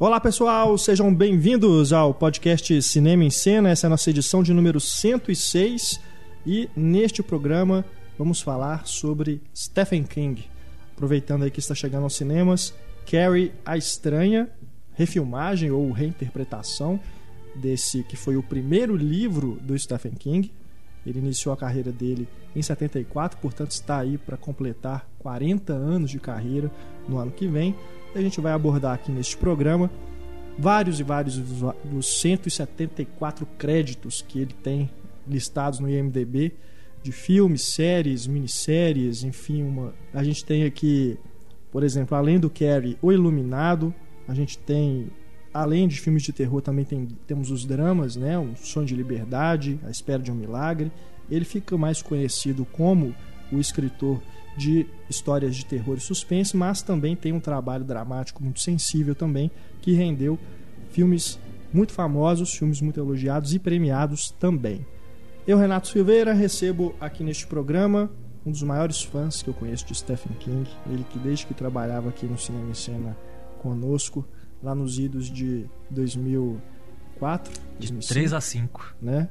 Olá pessoal, sejam bem-vindos ao podcast Cinema em Cena. Essa é a nossa edição de número 106 e neste programa vamos falar sobre Stephen King. Aproveitando aí que está chegando aos cinemas, Carrie a Estranha, refilmagem ou reinterpretação desse que foi o primeiro livro do Stephen King. Ele iniciou a carreira dele em 74, portanto está aí para completar 40 anos de carreira no ano que vem. A gente vai abordar aqui neste programa vários e vários dos 174 créditos que ele tem listados no IMDb de filmes, séries, minisséries, enfim, uma... a gente tem aqui, por exemplo, além do Carrie, O Iluminado, a gente tem além de filmes de terror, também tem, temos os dramas, né? Um Sonho de Liberdade, A Espera de um Milagre. Ele fica mais conhecido como o escritor de histórias de terror e suspense, mas também tem um trabalho dramático muito sensível também, que rendeu filmes muito famosos, filmes muito elogiados e premiados também. Eu, Renato Silveira, recebo aqui neste programa um dos maiores fãs que eu conheço de Stephen King, ele que desde que trabalhava aqui no Cinema em Cena conosco, lá nos idos de 2004, de 2005, 3 a 5, né?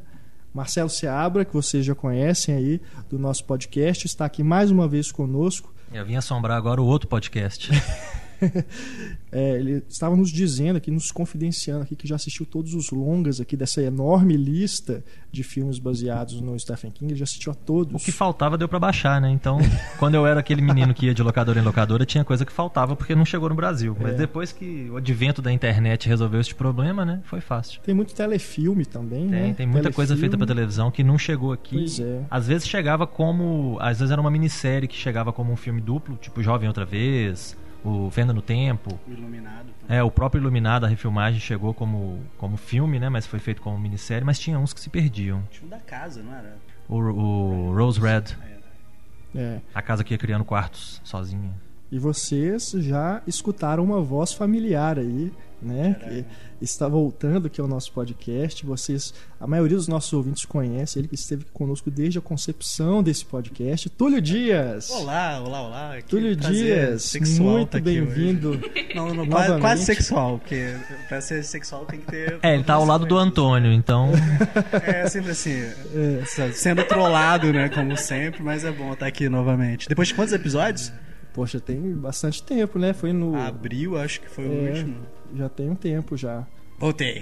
Marcelo Seabra, que vocês já conhecem aí do nosso podcast, está aqui mais uma vez conosco. Eu vim assombrar agora o outro podcast. é, ele estava nos dizendo aqui, nos confidenciando aqui, que já assistiu todos os longas aqui dessa enorme lista de filmes baseados no Stephen King. Ele já assistiu a todos. O que faltava deu para baixar, né? Então, quando eu era aquele menino que ia de locadora em locadora, tinha coisa que faltava porque não chegou no Brasil. Mas é. depois que o advento da internet resolveu este problema, né? Foi fácil. Tem muito telefilme também, tem, né? Tem muita telefilme. coisa feita para televisão que não chegou aqui. Pois é. Às vezes chegava como. Às vezes era uma minissérie que chegava como um filme duplo, tipo Jovem Outra Vez o Venda no Tempo. O Iluminado. Também. É, o próprio Iluminado, a refilmagem chegou como, como filme, né? Mas foi feito como minissérie, mas tinha uns que se perdiam. Tinha um da casa, não era? O, o Rose Red. É. é. A casa que ia criando quartos sozinha. E vocês já escutaram uma voz familiar aí, né? Que está voltando aqui ao nosso podcast. Vocês, a maioria dos nossos ouvintes conhece ele que esteve conosco desde a concepção desse podcast. Túlio Dias. Olá, olá, olá. Que Túlio Dias, muito tá bem-vindo. Não, não, quase, quase, sexual, porque para ser sexual tem que ter. É, ele tá ao lado do Antônio, então. é sempre assim, é. sendo trollado, né, como sempre, mas é bom estar aqui novamente. Depois de quantos episódios? Poxa, tem bastante tempo, né? Foi no. Abril, acho que foi o é, último. Já tem um tempo já. Voltei.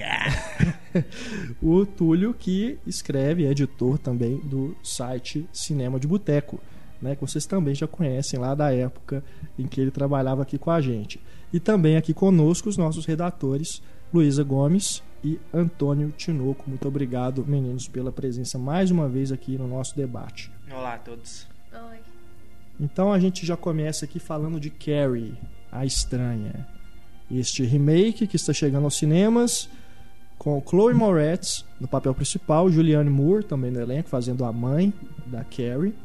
o Túlio, que escreve, é editor também do site Cinema de Boteco, né? Que vocês também já conhecem lá da época em que ele trabalhava aqui com a gente. E também aqui conosco os nossos redatores, Luísa Gomes e Antônio Tinoco. Muito obrigado, meninos, pela presença mais uma vez aqui no nosso debate. Olá a todos. Oi. Então a gente já começa aqui falando de Carrie, a estranha. Este remake que está chegando aos cinemas com Chloe Moretz no papel principal, Julianne Moore também no elenco fazendo a mãe da Carrie.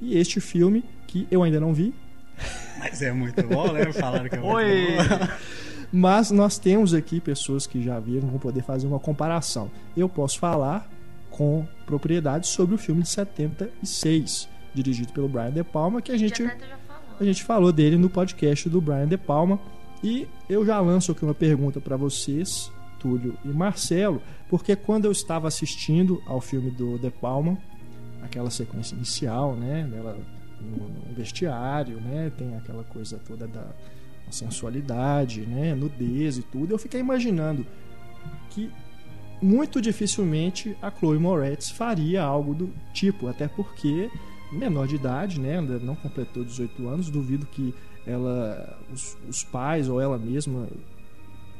E este filme que eu ainda não vi. Mas é muito bom, né? Falaram que é muito Oi. bom. Mas nós temos aqui pessoas que já viram, vão poder fazer uma comparação. Eu posso falar com propriedade sobre o filme de 76 dirigido pelo Brian De Palma, que a gente, a gente falou dele no podcast do Brian De Palma. E eu já lanço aqui uma pergunta para vocês, Túlio e Marcelo, porque quando eu estava assistindo ao filme do De Palma, aquela sequência inicial, né, dela no vestiário, né, tem aquela coisa toda da sensualidade, né, nudez e tudo, eu fiquei imaginando que muito dificilmente a Chloe Moretz faria algo do tipo, até porque menor de idade, né? Ainda não completou 18 anos. Duvido que ela, os, os pais ou ela mesma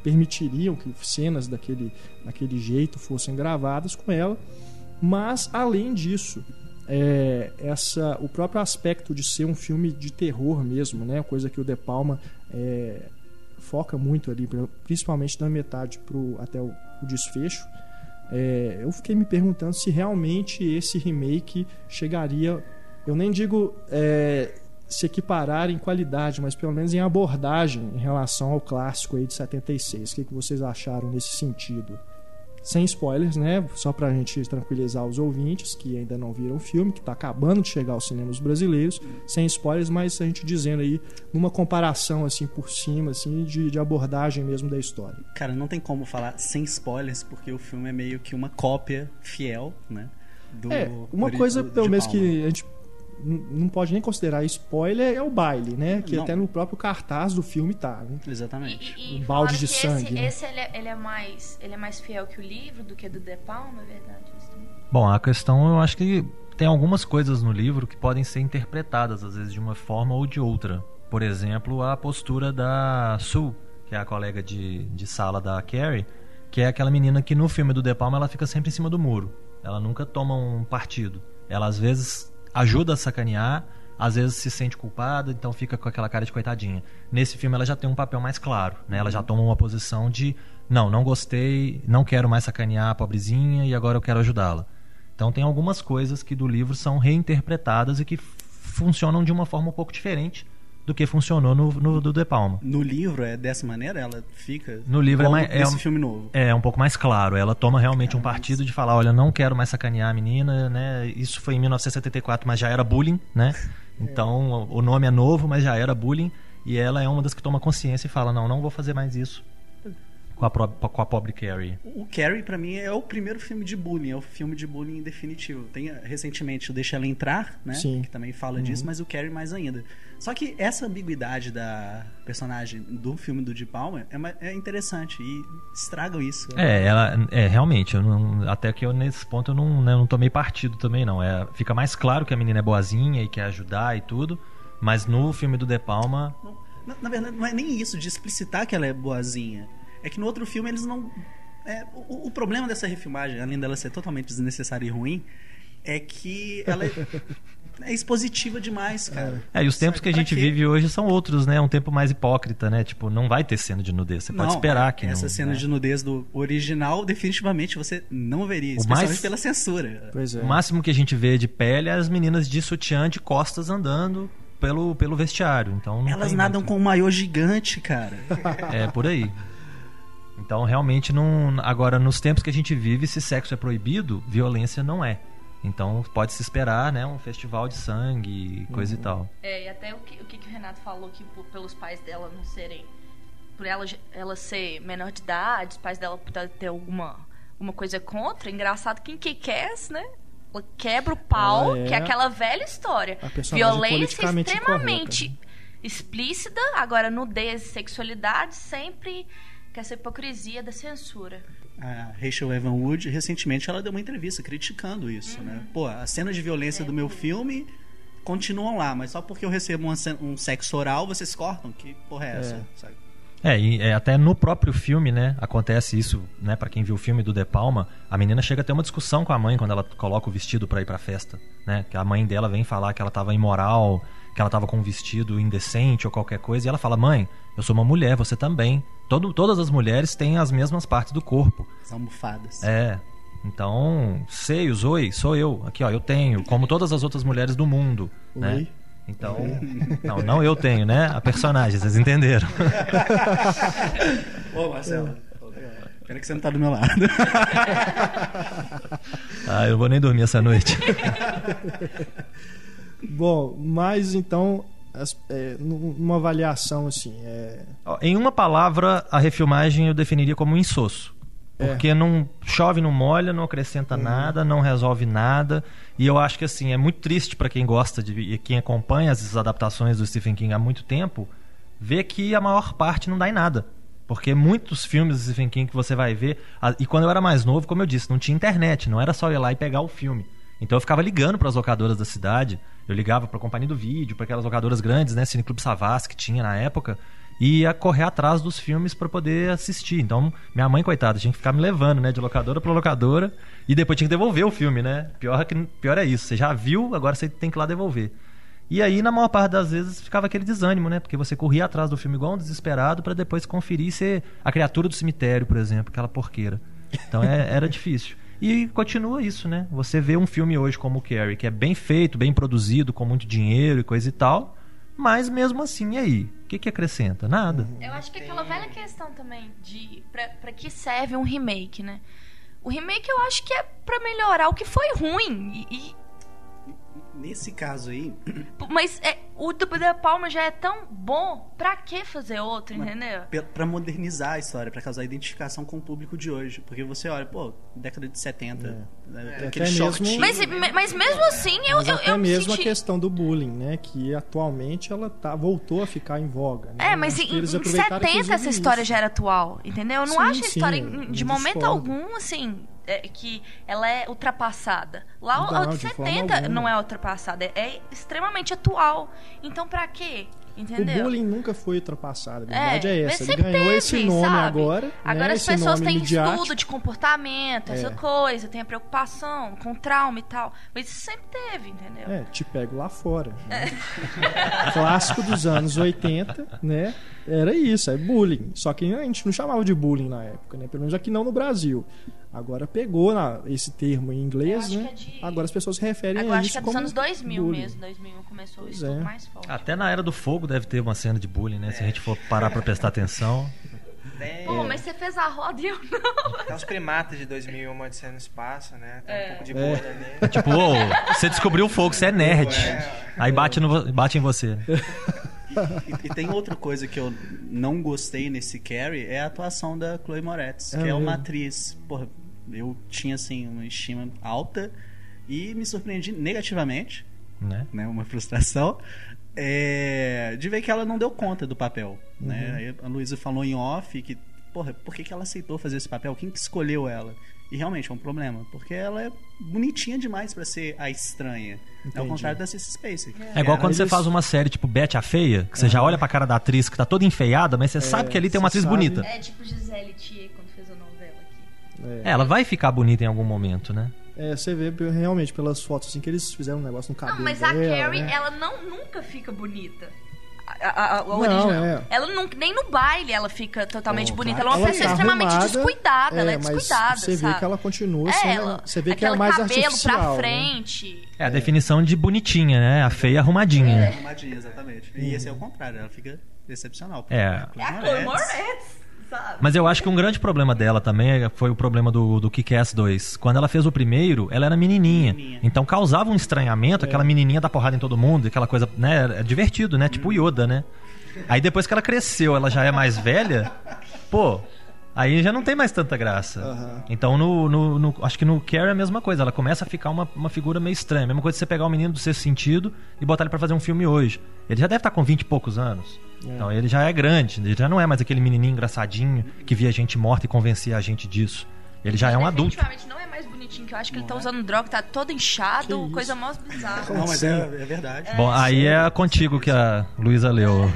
permitiriam que cenas daquele, daquele jeito fossem gravadas com ela. Mas além disso, é, essa, o próprio aspecto de ser um filme de terror mesmo, né? Coisa que o De Palma é, foca muito ali, principalmente da metade pro, até o, o desfecho. É, eu fiquei me perguntando se realmente esse remake chegaria eu nem digo é, se equiparar em qualidade, mas pelo menos em abordagem em relação ao clássico aí de 76. O que, que vocês acharam nesse sentido? sem spoilers, né? Só pra gente tranquilizar os ouvintes que ainda não viram o filme, que tá acabando de chegar aos cinemas brasileiros, sem spoilers, mas a gente dizendo aí numa comparação assim por cima, assim, de, de abordagem mesmo da história. Cara, não tem como falar sem spoilers, porque o filme é meio que uma cópia fiel, né? Do, é, uma coisa, pelo menos, que a gente não pode nem considerar spoiler é o baile, né? Que não. até no próprio cartaz do filme tá. Né? Exatamente. E, e um balde de sangue. Esse, né? esse ele, é, ele, é, mais, ele é mais fiel que o livro do que do De Palma, é verdade? Bom, a questão eu acho que tem algumas coisas no livro que podem ser interpretadas às vezes de uma forma ou de outra. Por exemplo, a postura da Sue, que é a colega de, de sala da Carrie, que é aquela menina que no filme do De Palma ela fica sempre em cima do muro. Ela nunca toma um partido. Ela às vezes ajuda a sacanear, às vezes se sente culpada, então fica com aquela cara de coitadinha. Nesse filme ela já tem um papel mais claro, né? Ela já toma uma posição de não, não gostei, não quero mais sacanear a pobrezinha e agora eu quero ajudá-la. Então tem algumas coisas que do livro são reinterpretadas e que funcionam de uma forma um pouco diferente do que funcionou no, no do De Palma. No livro é dessa maneira? Ela fica. No livro é mais. É um, filme novo. É, um pouco mais claro. Ela toma realmente um partido de falar: olha, não quero mais sacanear a menina, né? Isso foi em 1974, mas já era bullying, né? Então o nome é novo, mas já era bullying. E ela é uma das que toma consciência e fala: não, não vou fazer mais isso com a, pro, com a pobre Carrie. O Carrie, para mim, é o primeiro filme de bullying, é o filme de bullying definitivo. Tem recentemente o Deixa Ela Entrar, né? Sim. Que também fala uhum. disso, mas o Carrie mais ainda. Só que essa ambiguidade da personagem do filme do De Palma é, é interessante e estragam isso. É, ela, é realmente, não, até que eu nesse ponto eu não, né, não tomei partido também, não. É, fica mais claro que a menina é boazinha e quer ajudar e tudo, mas no filme do De Palma. Na, na verdade, não é nem isso de explicitar que ela é boazinha é que no outro filme eles não. É, o, o, problema dessa refilmagem, além dela ser totalmente desnecessária e ruim, é que ela é, é expositiva demais, cara. É, e os tempos que a gente vive hoje são outros, né? Um tempo mais hipócrita, né? Tipo, não vai ter cena de nudez. Você não, pode esperar que Essa não, cena né? de nudez do original, definitivamente você não veria, o especialmente mais... pela censura. É. O máximo que a gente vê de pele é as meninas de sutiã de costas andando pelo, pelo vestiário. Então Elas nadam muito... com um maiô gigante, cara. É, por aí. Então, realmente, não. Agora, nos tempos que a gente vive, se sexo é proibido, violência não é. Então, pode se esperar, né? Um festival de sangue, coisa uhum. e tal. É, e até o que o, que o Renato falou, que por, pelos pais dela não serem. Por ela, ela ser menor de idade, os pais dela ter alguma uma coisa contra. Engraçado que em que quer, né? Ela quebra o pau, é... que é aquela velha história. Violência extremamente incorreta, explícita. Agora, nudez e sexualidade sempre que é essa hipocrisia da censura. A Rachel Evan Wood, recentemente, ela deu uma entrevista criticando isso, né? uhum. né? Pô, as cenas de violência é. do meu filme continuam lá, mas só porque eu recebo um sexo oral, vocês cortam? Que porra é essa? É. É, e é, até no próprio filme, né, acontece isso, né, para quem viu o filme do De Palma, a menina chega a ter uma discussão com a mãe quando ela coloca o vestido para ir pra festa, né, que a mãe dela vem falar que ela tava imoral, que ela tava com um vestido indecente ou qualquer coisa, e ela fala: "Mãe, eu sou uma mulher, você também. Todo, todas as mulheres têm as mesmas partes do corpo. As almofadas. É. Então, seios, oi, sou eu. Aqui, ó, eu tenho, como todas as outras mulheres do mundo, oi. né? Então, não, não eu tenho, né? A personagem, vocês entenderam. Ô, Marcelo. Pena que você não tá do meu lado. ah, eu não vou nem dormir essa noite. Bom, mas então é, numa avaliação assim. É... Em uma palavra, a refilmagem eu definiria como insosso. É. Porque é. não chove, não molha, não acrescenta uhum. nada, não resolve nada. E eu acho que assim, é muito triste para quem gosta de e quem acompanha as adaptações do Stephen King há muito tempo, ver que a maior parte não dá em nada. Porque muitos filmes do Stephen King que você vai ver. E quando eu era mais novo, como eu disse, não tinha internet, não era só ir lá e pegar o filme. Então eu ficava ligando para as locadoras da cidade, eu ligava para a companhia do vídeo, para aquelas locadoras grandes, né, Cine Clube Savas que tinha na época, e ia correr atrás dos filmes para poder assistir. Então, minha mãe, coitada, tinha que ficar me levando, né, de locadora para locadora, e depois tinha que devolver o filme, né? Pior, que, pior é isso, você já viu, agora você tem que ir lá devolver. E aí, na maior parte das vezes, ficava aquele desânimo, né? Porque você corria atrás do filme igual um desesperado para depois conferir ser a criatura do cemitério, por exemplo, aquela porqueira. Então é, era difícil. E continua isso, né? Você vê um filme hoje como o Carrie, que é bem feito, bem produzido, com muito dinheiro e coisa e tal, mas mesmo assim, e aí? O que, que acrescenta? Nada. Eu acho que é aquela velha questão também de para que serve um remake, né? O remake eu acho que é pra melhorar o que foi ruim. E, e Nesse caso aí. Mas é, o do De Palma já é tão bom, pra que fazer outro, entendeu? Pra modernizar a história, pra causar identificação com o público de hoje. Porque você olha, pô, década de 70, É. é. aquele shortinho. mesmo- Mas, mas mesmo assim, eu, Mas eu, até eu me mesmo a senti... questão do bullying, né? Que atualmente ela tá, voltou a ficar em voga. né? É, mas em, em aproveitaram, 70 essa inclusive, história isso. já era atual, entendeu? Eu não Sim, acho a sim, história em- de momento discordo. algum, assim, é, que ela é ultrapassada. Lá Não, o de de forma 70 alguma. não é ultrapassada, é, é extremamente atual. Então pra quê? Entendeu? O bullying nunca foi ultrapassado. A verdade é, mas essa. Ele sempre ganhou teve, esse nome sabe? agora. Agora né? as pessoas têm midiático. estudo de comportamento, essa É. coisa, tem a preocupação com trauma e tal. Mas isso sempre teve, entendeu? É, te pego lá fora. né? Clássico dos anos 80, né? Era isso, é bullying. Só que a gente não chamava de bullying na época, né? Pelo menos aqui não no Brasil. Agora pegou na- esse termo em inglês, acho né? é de- Agora as pessoas se referem Agora a acho isso que é dos anos 2000 bullying. mesmo. 2000 começou Pois isso é. mais forte. Até na Era do Fogo deve ter uma cena de bullying, né? Se a gente for parar pra prestar atenção. Pô, mas você fez a roda e eu não. tem os primatas de 2001, uma Odisseia no Espaço, né? Tem É. um pouco de É. bolha ali. Tipo, ô, você descobriu o fogo, você é nerd. É. Aí bate, no, bate em você. E, e tem outra coisa que eu não gostei nesse Carrie é a atuação da Chloe Moretz, É que é uma mesmo? atriz, porra, eu tinha assim uma estima alta e me surpreendi negativamente, Né? né, uma frustração. é, de ver que ela não deu conta do papel, Uhum. né? Aí a Luísa falou em off que, porra, por que, que ela aceitou fazer esse papel? Quem que escolheu ela? E realmente é um problema, porque ela é bonitinha demais pra ser a estranha. É Entendi. ao contrário da Cissy Spacek. É igual que quando você eles- faz uma série tipo Betty a Feia, que você já olha pra cara da atriz que tá toda enfeiada, mas você sabe que ali tem uma atriz sabe. bonita. É tipo Gisele Thier É, ela vai ficar bonita em algum momento, né? É, você vê realmente pelas fotos assim que eles fizeram um negócio no cabelo Não, mas a dela, Carrie, né? ela não, nunca fica bonita. A, a- a- Não, original. é. Ela nunca, nem no baile ela fica totalmente Oh, bonita. claro. Ela é uma Ela pessoa tá extremamente arrumada, descuidada. ela é mas descuidada, Você sabe? vê que ela continua É, sendo. ela, você vê que é mais cabelo artificial. pra né? frente. É a definição de bonitinha, né? A feia arrumadinha. Arrumadinha, exatamente. E esse é o contrário, ela fica excepcional. É. É a Chloe Moretz, sabe? Mas eu acho que um grande problema dela também foi o problema do, do Kick-Ass 2. Quando ela fez o primeiro, ela era menininha. Menininha. Então causava um estranhamento, É. aquela menininha dar porrada em todo mundo, aquela coisa, né? É divertido, né? Tipo Yoda, né? Aí depois que ela cresceu, ela já é mais velha, pô, aí já não tem mais tanta graça. Aham. Então no, no- no- acho que no Carrie é a mesma coisa, ela começa a ficar uma, uma figura meio estranha. A mesma coisa que você pegar o menino do sexto sentido e botar ele pra fazer um filme hoje. Ele já deve estar com 20 e poucos anos. Então ele já é grande, ele já não é mais aquele menininho engraçadinho que via gente morta e convencia a gente disso. Ele já é um adulto. Não é mais bonitinho, que eu acho que ele tá usando droga, tá todo Que inchado, isso? coisa mais bizarra. Não, mas é, é verdade. Bom, aí é contigo que a Luísa leu.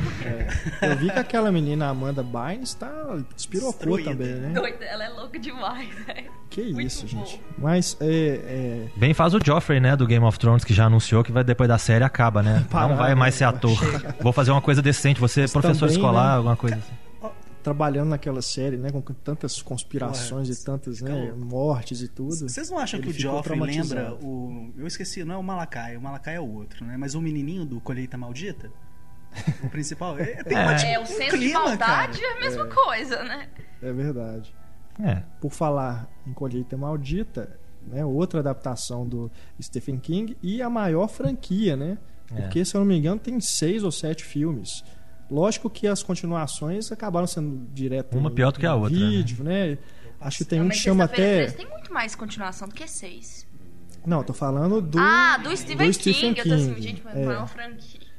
Eu vi que aquela menina Amanda Bynes tá despirocou Destruída. também, né? Doida, ela é louca demais, velho. Que Muito isso, bom. gente. Mas é, Bem faz o Joffrey, né, do Game of Thrones, que já anunciou que vai depois da série acaba, né? Parar, não vai mais né? ser ator. Vou fazer uma coisa decente, você é professor também, escolar, né? alguma coisa assim. É, trabalhando naquela série, né, com tantas conspirações e tantas, né, mortes e tudo. Vocês não acham que o Joffrey lembra o. Eu esqueci, não é o Malakai, o Malakai é o outro, né? Mas o menininho do Colheita Maldita, o principal, é, tem uma, tipo, É, o um senso de clima, maldade cara. é a mesma coisa, né? É verdade. É. Por falar em Colheita Maldita, né, outra adaptação do Stephen King e a maior franquia, né? É. Porque, se eu não me engano, tem seis ou sete filmes. Lógico que as continuações acabaram sendo direto Uma pior do que a outra, né? vídeo, né? Acho que tem Não, um mas que chama até... 13 tem muito mais continuação do que seis. Não, tô falando do ah, do Stephen, do Stephen King. Eu tô assim, King, gente, mas é. maior franquia.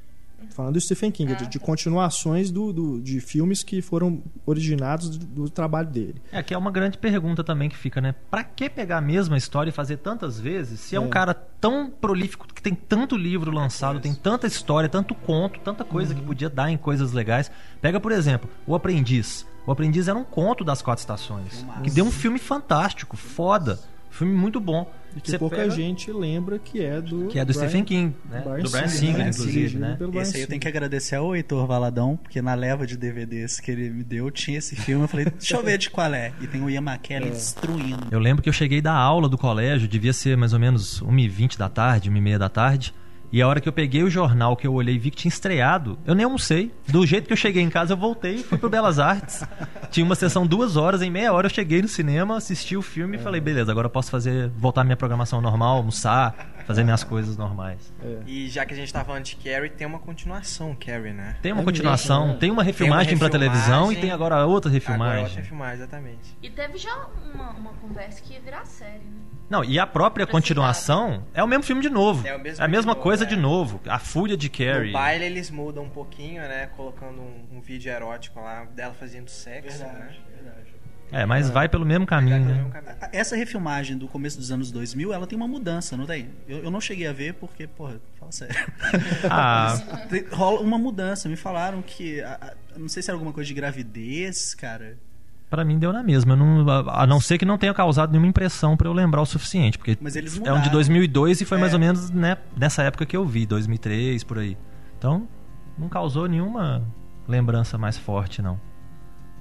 Falando do Stephen King, Ah, de, de tá. continuações do, do- de filmes que foram originados do, do trabalho dele. É que é uma grande pergunta também que fica, né? Pra que pegar a mesma história e fazer tantas vezes se é, um É. cara tão prolífico, que tem tanto livro lançado, tem tanta história, tanto conto, tanta coisa Uhum. que podia dar em coisas legais. Pega, por exemplo, O Aprendiz. O Aprendiz era um conto das quatro estações. Que deu um filme fantástico, foda. Filme muito bom. E que Você pouca pega- gente lembra que é do. Que é do Brian- Stephen King, né? Brian do Brian Singer, Singer, né? inclusive, né? pelo Brian Esse aí eu tenho que agradecer ao Heitor Valadão, porque na leva de DVDs que ele me deu, tinha esse filme. Eu falei, deixa eu ver de qual é. E tem o Ian McKellen É. destruindo. Eu lembro que eu cheguei da aula do colégio, devia ser mais ou menos 1h20 da tarde, 1h30 da tarde. E a hora que eu peguei o jornal, que eu olhei e vi que tinha estreado, eu nem almocei. Do jeito que eu cheguei em casa, eu voltei e fui pro Belas Artes. Tinha uma sessão duas horas, em meia hora eu cheguei no cinema, assisti o filme e falei, beleza, agora eu posso fazer, voltar à minha programação normal, almoçar, fazer minhas coisas normais. E já que a gente tá falando de Carrie, tem uma continuação, Carrie, né? Tem uma É continuação, mesmo, né? tem uma refilmagem pra refilmagem, televisão e tem agora outra Agora refilmagem. outra refilmagem, exatamente. E teve já uma, uma conversa que ia virar série, né? Não, e a própria Pra continuação é o mesmo filme de novo. É o mesmo a mesma de novo, coisa é. de novo. A Fúria de Carrie. No baile eles mudam um pouquinho, né? Colocando um, um vídeo erótico lá dela fazendo sexo, né? É, mas vai pelo mesmo caminho, pelo né? mesmo caminho. Essa refilmagem do começo dos anos 2000, ela tem uma mudança, não tem? Eu, eu não cheguei a ver porque, porra, fala sério. Ah, Rola uma mudança. Me falaram que. a- a- não sei se era alguma coisa de gravidez, cara. Pra mim deu na mesma. Não- a a não ser que não tenha causado nenhuma impressão pra eu lembrar o suficiente. Porque Mas eles é um de 2002 e foi mais É. ou menos né, nessa época que eu vi, 2003, por aí. Então, não causou nenhuma lembrança mais forte, não.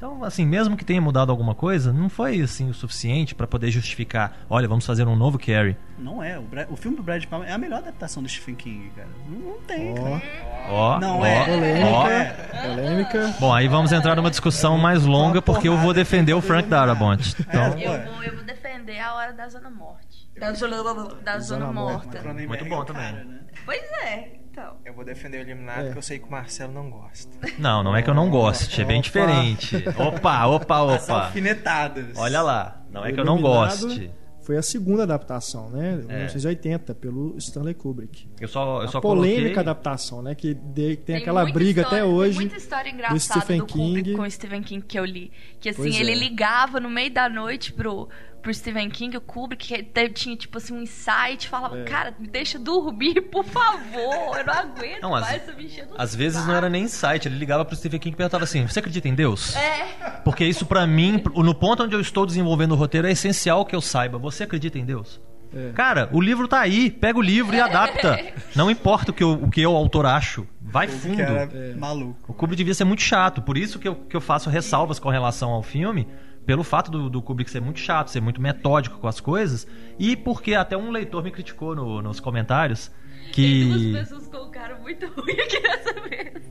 Então, assim, mesmo que tenha mudado alguma coisa, não foi assim o suficiente pra poder justificar. Olha, vamos fazer um novo Carrie. Não é. O, Bra- o filme do Brad Palmer é a melhor adaptação do Stephen King, cara. Não, não tem, Ó, cara. Ó, Não ó, é. polêmica, polêmica. Bom, aí vamos entrar numa discussão mais longa porque eu vou defender o Frank Darabont. Então, Eu vou, eu vou defender a hora da Zona Morte. Da Zona, da zona Morta. Cronenberg Muito bom é o também. cara, né? Pois é, então. Eu vou defender o Eliminado, É. porque eu sei que o Marcelo não gosta. não, não é que eu não goste, é bem Opa. diferente. Opa, opa, As opa. alfinetadas. Olha lá, não é que eu não goste. Foi a segunda adaptação, né? É. 1980, pelo Stanley Kubrick. Eu só, eu só a polêmica coloquei... adaptação, né? Que de- tem, aquela muita briga história- até hoje. Tem muita história engraçada Stephen do Kubrick King. com o Stephen King que eu li. Que assim, Pois ele é. ligava no meio da noite pro, pro Stephen King, o Kubrick, que te- tinha tipo assim um insight, falava, É. cara, me deixa dormir, por favor, eu não aguento Não, às- mais essa bicha do Às vezes saco." não era nem site, ele ligava pro Stephen King e perguntava assim: Você acredita em Deus? É, Porque isso pra mim, no ponto onde eu estou desenvolvendo o roteiro, é essencial que eu saiba. Você acredita em Deus? É. Cara, o livro tá aí, pega o livro e adapta. Não importa o que eu, o que eu autor acho, vai fundo. Que era É. maluco. O Kubrick devia ser muito chato, por isso que eu, que eu faço ressalvas com relação ao filme, pelo fato do, do Kubrick ser muito chato, ser muito metódico com as coisas, e porque até um leitor me criticou no- nos comentários tem que. duas pessoas colocaram muito ruim aqui nessa vez.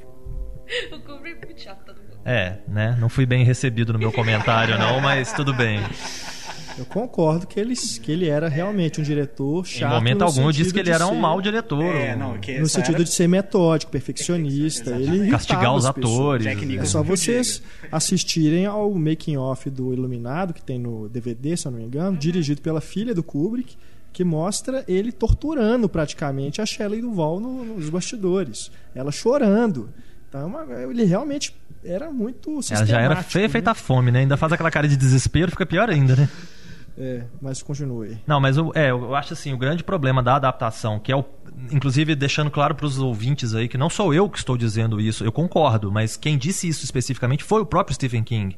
O Kubrick é muito chato, todo mundo. É, né? Não fui bem recebido no meu comentário, não, mas tudo bem. Eu concordo que ele, que ele era realmente um diretor chato. em momento algum eu disse que ele era um mau diretor. É, não, que No sentido era- de ser metódico, perfeccionista. Ele Castigar os atores. É Nicholson. só vocês assistirem ao making off do Iluminado, que tem no DVD, se eu não me engano, dirigido pela filha do Kubrick, que mostra ele torturando praticamente a Shelley Duvall no- nos bastidores. Ela chorando. Então, é ele realmente era muito Ela já era feia, né? feita a fome, né? Ainda faz aquela cara de desespero, fica pior ainda, né? É, mas continue. Não, mas eu, é, eu acho assim, o grande problema da adaptação, que é o. Inclusive, deixando claro para os ouvintes aí que não sou eu que estou dizendo isso, eu concordo, mas quem disse isso especificamente foi o próprio Stephen King.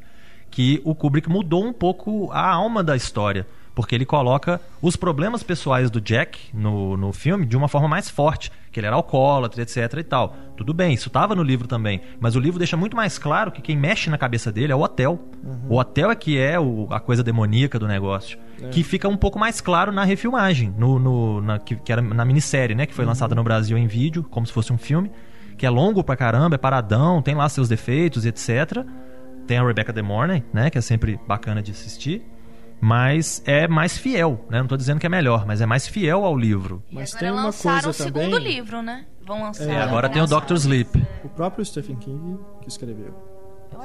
Que o Kubrick mudou um pouco a alma da história. Porque ele coloca os problemas pessoais do Jack no, no filme de uma forma mais forte. Que ele era alcoólatra, etc e tal. Tudo bem, isso estava no livro também. Mas o livro deixa muito mais claro que quem mexe na cabeça dele é o hotel. O hotel é que é o- a coisa demoníaca do negócio. Que fica um pouco mais claro na refilmagem, no, no- na, que, que era na minissérie, né? Que foi lançada no Brasil em vídeo, como se fosse um filme. Que é longo pra caramba, é paradão, tem lá seus defeitos, etc. Tem a Rebecca De Mornay, né? Que é sempre bacana de assistir. Mas é mais fiel, né? Não tô dizendo que é melhor, mas é mais fiel ao livro. Mas agora tem uma lançaram coisa o segundo também- livro, né? Vão lançar. É, agora tem o. Dr. Sleep. O próprio Stephen King que escreveu Eu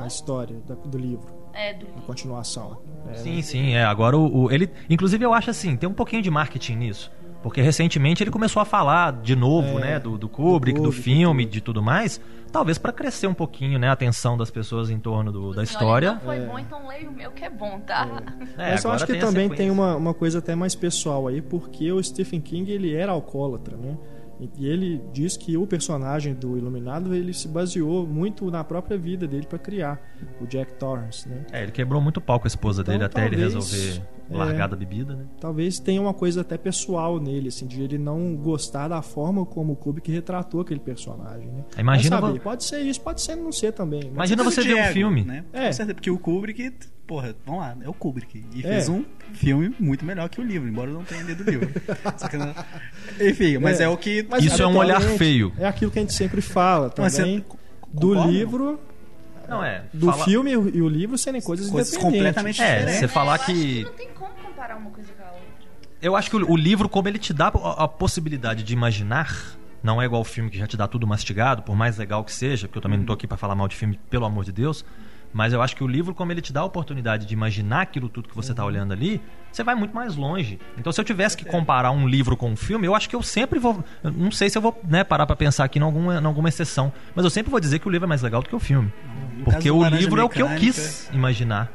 a história do livro, É, do a continuação. É, Sim, sim, é. Agora o, o- ele, inclusive eu acho assim, tem um pouquinho de marketing nisso, porque recentemente ele começou a falar de novo, É, né, do, do Kubrick, do do, Kubrick, filme, tudo. de tudo mais, talvez para crescer um pouquinho, né, a atenção das pessoas em torno do- da história. Não foi bom, então leia o meu que é bom, tá? É, Mas eu acho que tem também tem uma, uma coisa até mais pessoal aí, porque o Stephen King ele era alcoólatra, né? E- ele diz que o personagem do Iluminado ele se baseou muito na própria vida dele para criar o Jack Torrance, né? É, ele quebrou muito pau com a esposa Então, dele até ele resolver é. Largar da bebida, né? Talvez tenha uma coisa até pessoal nele, assim, de ele não gostar da forma como o Kubrick retratou aquele personagem, né? Imagina Vai saber, vo- pode ser isso, pode ser não ser também. mas- Imagina você ver um filme. Né? É. Com certeza, porque o Kubrick, porra, vamos lá, é o Kubrick. E É. fez um filme muito melhor que o livro, embora eu não tenha lido o livro. Não- Enfim, mas é, o que. Mas, Isso é um olhar feio. É aquilo que a gente sempre fala Mas também. você do concorda? livro, Não, é. do fala- filme e o- livro serem coisas, Coisas independentes. completamente É, diferentes. você falar eu acho que- não tem como comparar uma coisa com a outra. Eu acho que o, o livro, como ele te dá a, a possibilidade de imaginar, não é igual o filme que já te dá tudo mastigado, por mais legal que seja, porque eu também não tô aqui pra falar mal de filme, pelo amor de Deus. Mas eu acho que o livro, como ele te dá a oportunidade de imaginar aquilo tudo que você tá olhando ali, você vai muito mais longe. Então, se eu tivesse que comparar um livro com um filme, eu acho que eu sempre vou. eu não sei se eu vou né, parar pra pensar aqui em alguma, em alguma exceção, mas eu sempre vou dizer que o livro é mais legal do que o filme. No Porque o livro é o que eu Mecânica, quis imaginar.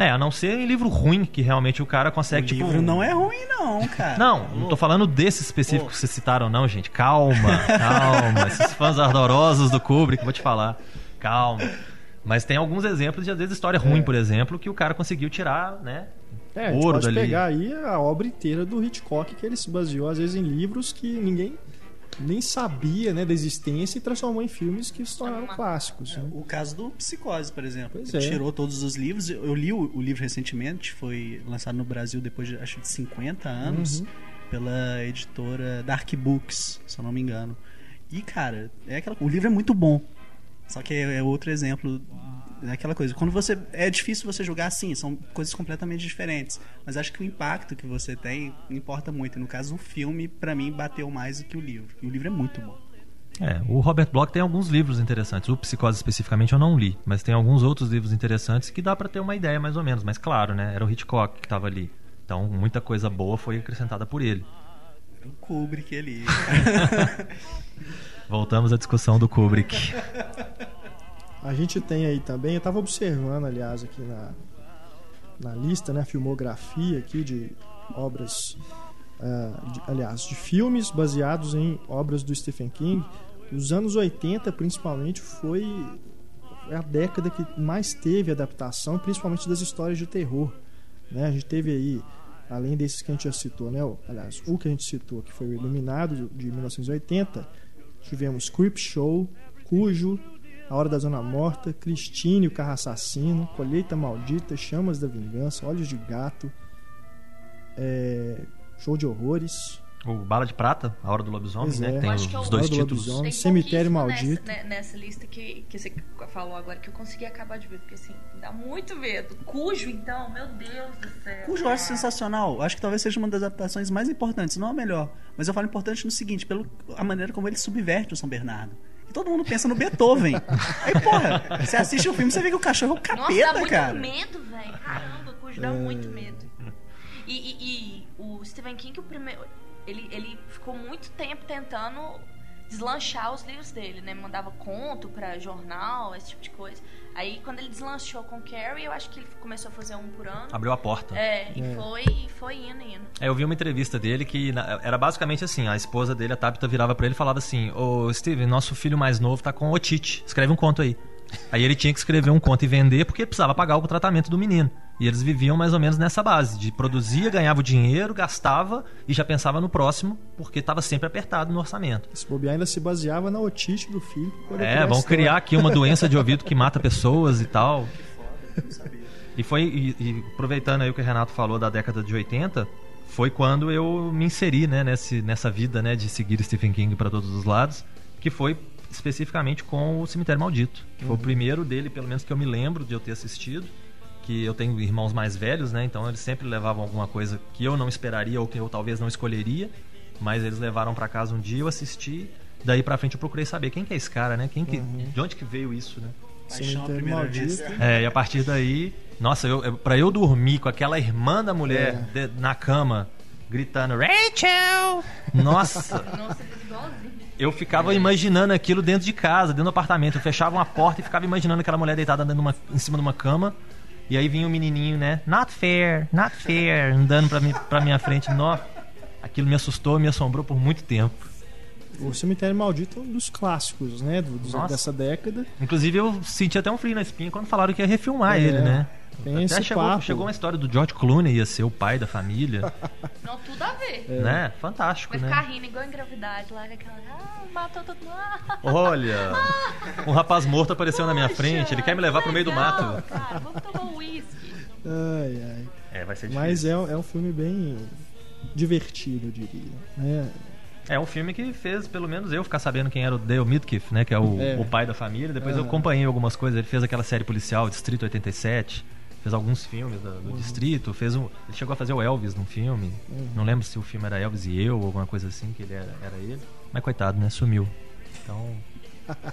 É, a não ser em livro ruim, que realmente o cara O consegue, tipo. livro não é ruim, não, cara. Não, não tô falando desse específico que vocês citaram, não, gente. Calma, calma. Esses fãs ardorosos do Kubrick, vou te falar. Calma. Mas tem alguns exemplos de, às vezes, história ruim, por exemplo, que o cara conseguiu tirar, né? É, a gente Ouro pode dali. pegar aí a obra inteira do Hitchcock, que ele se baseou, às vezes, em livros que ninguém nem sabia né, da existência e transformou em filmes que se tornaram clássicos. né? O caso do Psicose, por exemplo. Pois Ele é. Tirou todos os livros. Eu li o, o livro recentemente, foi lançado no Brasil depois de acho de 50 anos Uhum. pela editora Dark Books, se eu não me engano. E, cara, é aquela, o livro é muito bom. Só que é, é outro exemplo daquela coisa. Quando você. É difícil você julgar assim, são coisas completamente diferentes. Mas acho que o impacto que você tem importa muito. No caso, o filme, pra mim, bateu mais do que o livro. E o livro é muito bom. É, o Robert Bloch tem alguns livros interessantes. O Psicose especificamente eu não li, mas tem alguns outros livros interessantes que dá pra ter uma ideia mais ou menos. Mas claro, né? Era o Hitchcock que tava ali. Então muita coisa boa foi acrescentada por ele. O Kubrick ali. Voltamos à discussão do Kubrick. A gente tem aí também, eu estava observando, aliás, aqui na, na lista, né, a filmografia aqui de obras, ah, de- aliás, de filmes baseados em obras do Stephen King. Os anos 80, principalmente, foi a década que mais teve adaptação, principalmente das histórias de terror. Né? A gente teve aí, além desses que a gente já citou, né? o- aliás, o que a gente citou, que foi o Iluminado de 1980, tivemos Creep Show, Cujo, A Hora da Zona Morta, Christine, o Carro Assassino, Colheita Maldita, Chamas da Vingança, Olhos de Gato, é, Show de Horrores, O Bala de Prata, A Hora do Lobisomem, né? é. Tem Eu acho os, que é o- os dois do títulos. Tem Cemitério Maldito. Nessa, né, nessa lista que, que você falou agora que eu consegui acabar de ver, porque assim, dá muito medo. Cujo, então, meu Deus do céu. Cujo eu acho sensacional. Acho que talvez seja uma das adaptações mais importantes, não a melhor. Mas eu falo importante no seguinte, pela a maneira como ele subverte o São Bernardo. E todo mundo pensa no Beethoven. Aí, porra, você assiste o filme, você vê que o cachorro é o Nossa, dá capeta, muito cara. medo, velho. Caramba, Cujo dá muito medo. E, e- e o Stephen King, o primeiro, ele, ele ficou muito tempo tentando deslanchar os livros dele, né? Mandava conto pra jornal, esse tipo de coisa. Aí, quando ele deslanchou com Carrie, eu acho que ele começou a fazer um por ano. Abriu a porta. É, e É. foi, e foi indo, indo. É, eu vi uma entrevista dele que na- era basicamente assim: a esposa dele, a Tabitha, virava pra ele e falava assim: Ô Steven, nosso filho mais novo tá com otite, escreve um conto aí. Aí ele tinha que escrever um conto e vender porque precisava pagar o tratamento do menino. E eles viviam mais ou menos nessa base: de produzia, ganhava o dinheiro, gastava e já pensava no próximo, porque estava sempre apertado no orçamento. Esse bobear ainda se baseava na otite do filho. É, vão história. criar aqui uma doença de ouvido que mata pessoas e tal. E foi, e, e aproveitando aí o que o Renato falou da década de 80, foi quando eu me inseri né, nesse, nessa vida né, de seguir Stephen King para todos os lados, que foi especificamente com o Cemitério Maldito, que foi o primeiro dele, pelo menos que eu me lembro de eu ter assistido, que eu tenho irmãos mais velhos, né, então eles sempre levavam alguma coisa que eu não esperaria ou que eu talvez não escolheria, mas eles levaram para casa um dia, eu assisti, daí pra frente eu procurei saber quem que é esse cara, né, quem que, de onde que veio isso, né? Paixão à Cemitério primeira Maldito. vista. É, e a partir daí, nossa, eu, eu, pra eu dormir com aquela irmã da mulher É. de- na cama, gritando, Rachel! Nossa, Nossa, igualzinho. Eu ficava imaginando aquilo dentro de casa, dentro do apartamento. Eu fechava uma porta e ficava imaginando aquela mulher deitada de uma- em cima de uma cama. E aí vinha o menininho, né? Not fair, not fair, andando pra, mim, pra minha frente. Nossa, aquilo me assustou, me assombrou por muito tempo. O Cemitério Maldito é um dos clássicos, né? do- dessa década. Inclusive, eu senti até um frio na espinha quando falaram que ia refilmar É, ele, né? Tem Até esse chegou, papo. chegou uma história do George Clooney, ia ser o pai da família. Não, tudo a ver. É. né? Fantástico, Vai ficar né? rindo igual em gravidade, lá aquela. Ah, matou todo mundo. Ah, Olha, um rapaz morto apareceu na minha poxa, frente, ele quer me levar pro meio do mato. Cara, vamos tomar um uísque. Ai, ai. É, vai ser difícil. Mas é, é um filme bem divertido, eu diria. né? É um filme que fez, pelo menos eu, ficar sabendo quem era o Dale Midkiff, né? Que é o, É. o pai da família. Depois eu acompanhei algumas coisas. Ele fez aquela série policial, Distrito 87. Fez alguns filmes da- do, Uhum. Distrito. Fez um, ele chegou a fazer o Elvis num filme. Uhum. Não lembro se o filme era Elvis e eu ou alguma coisa assim, que ele era, era ele. Mas coitado, né? Sumiu. Então,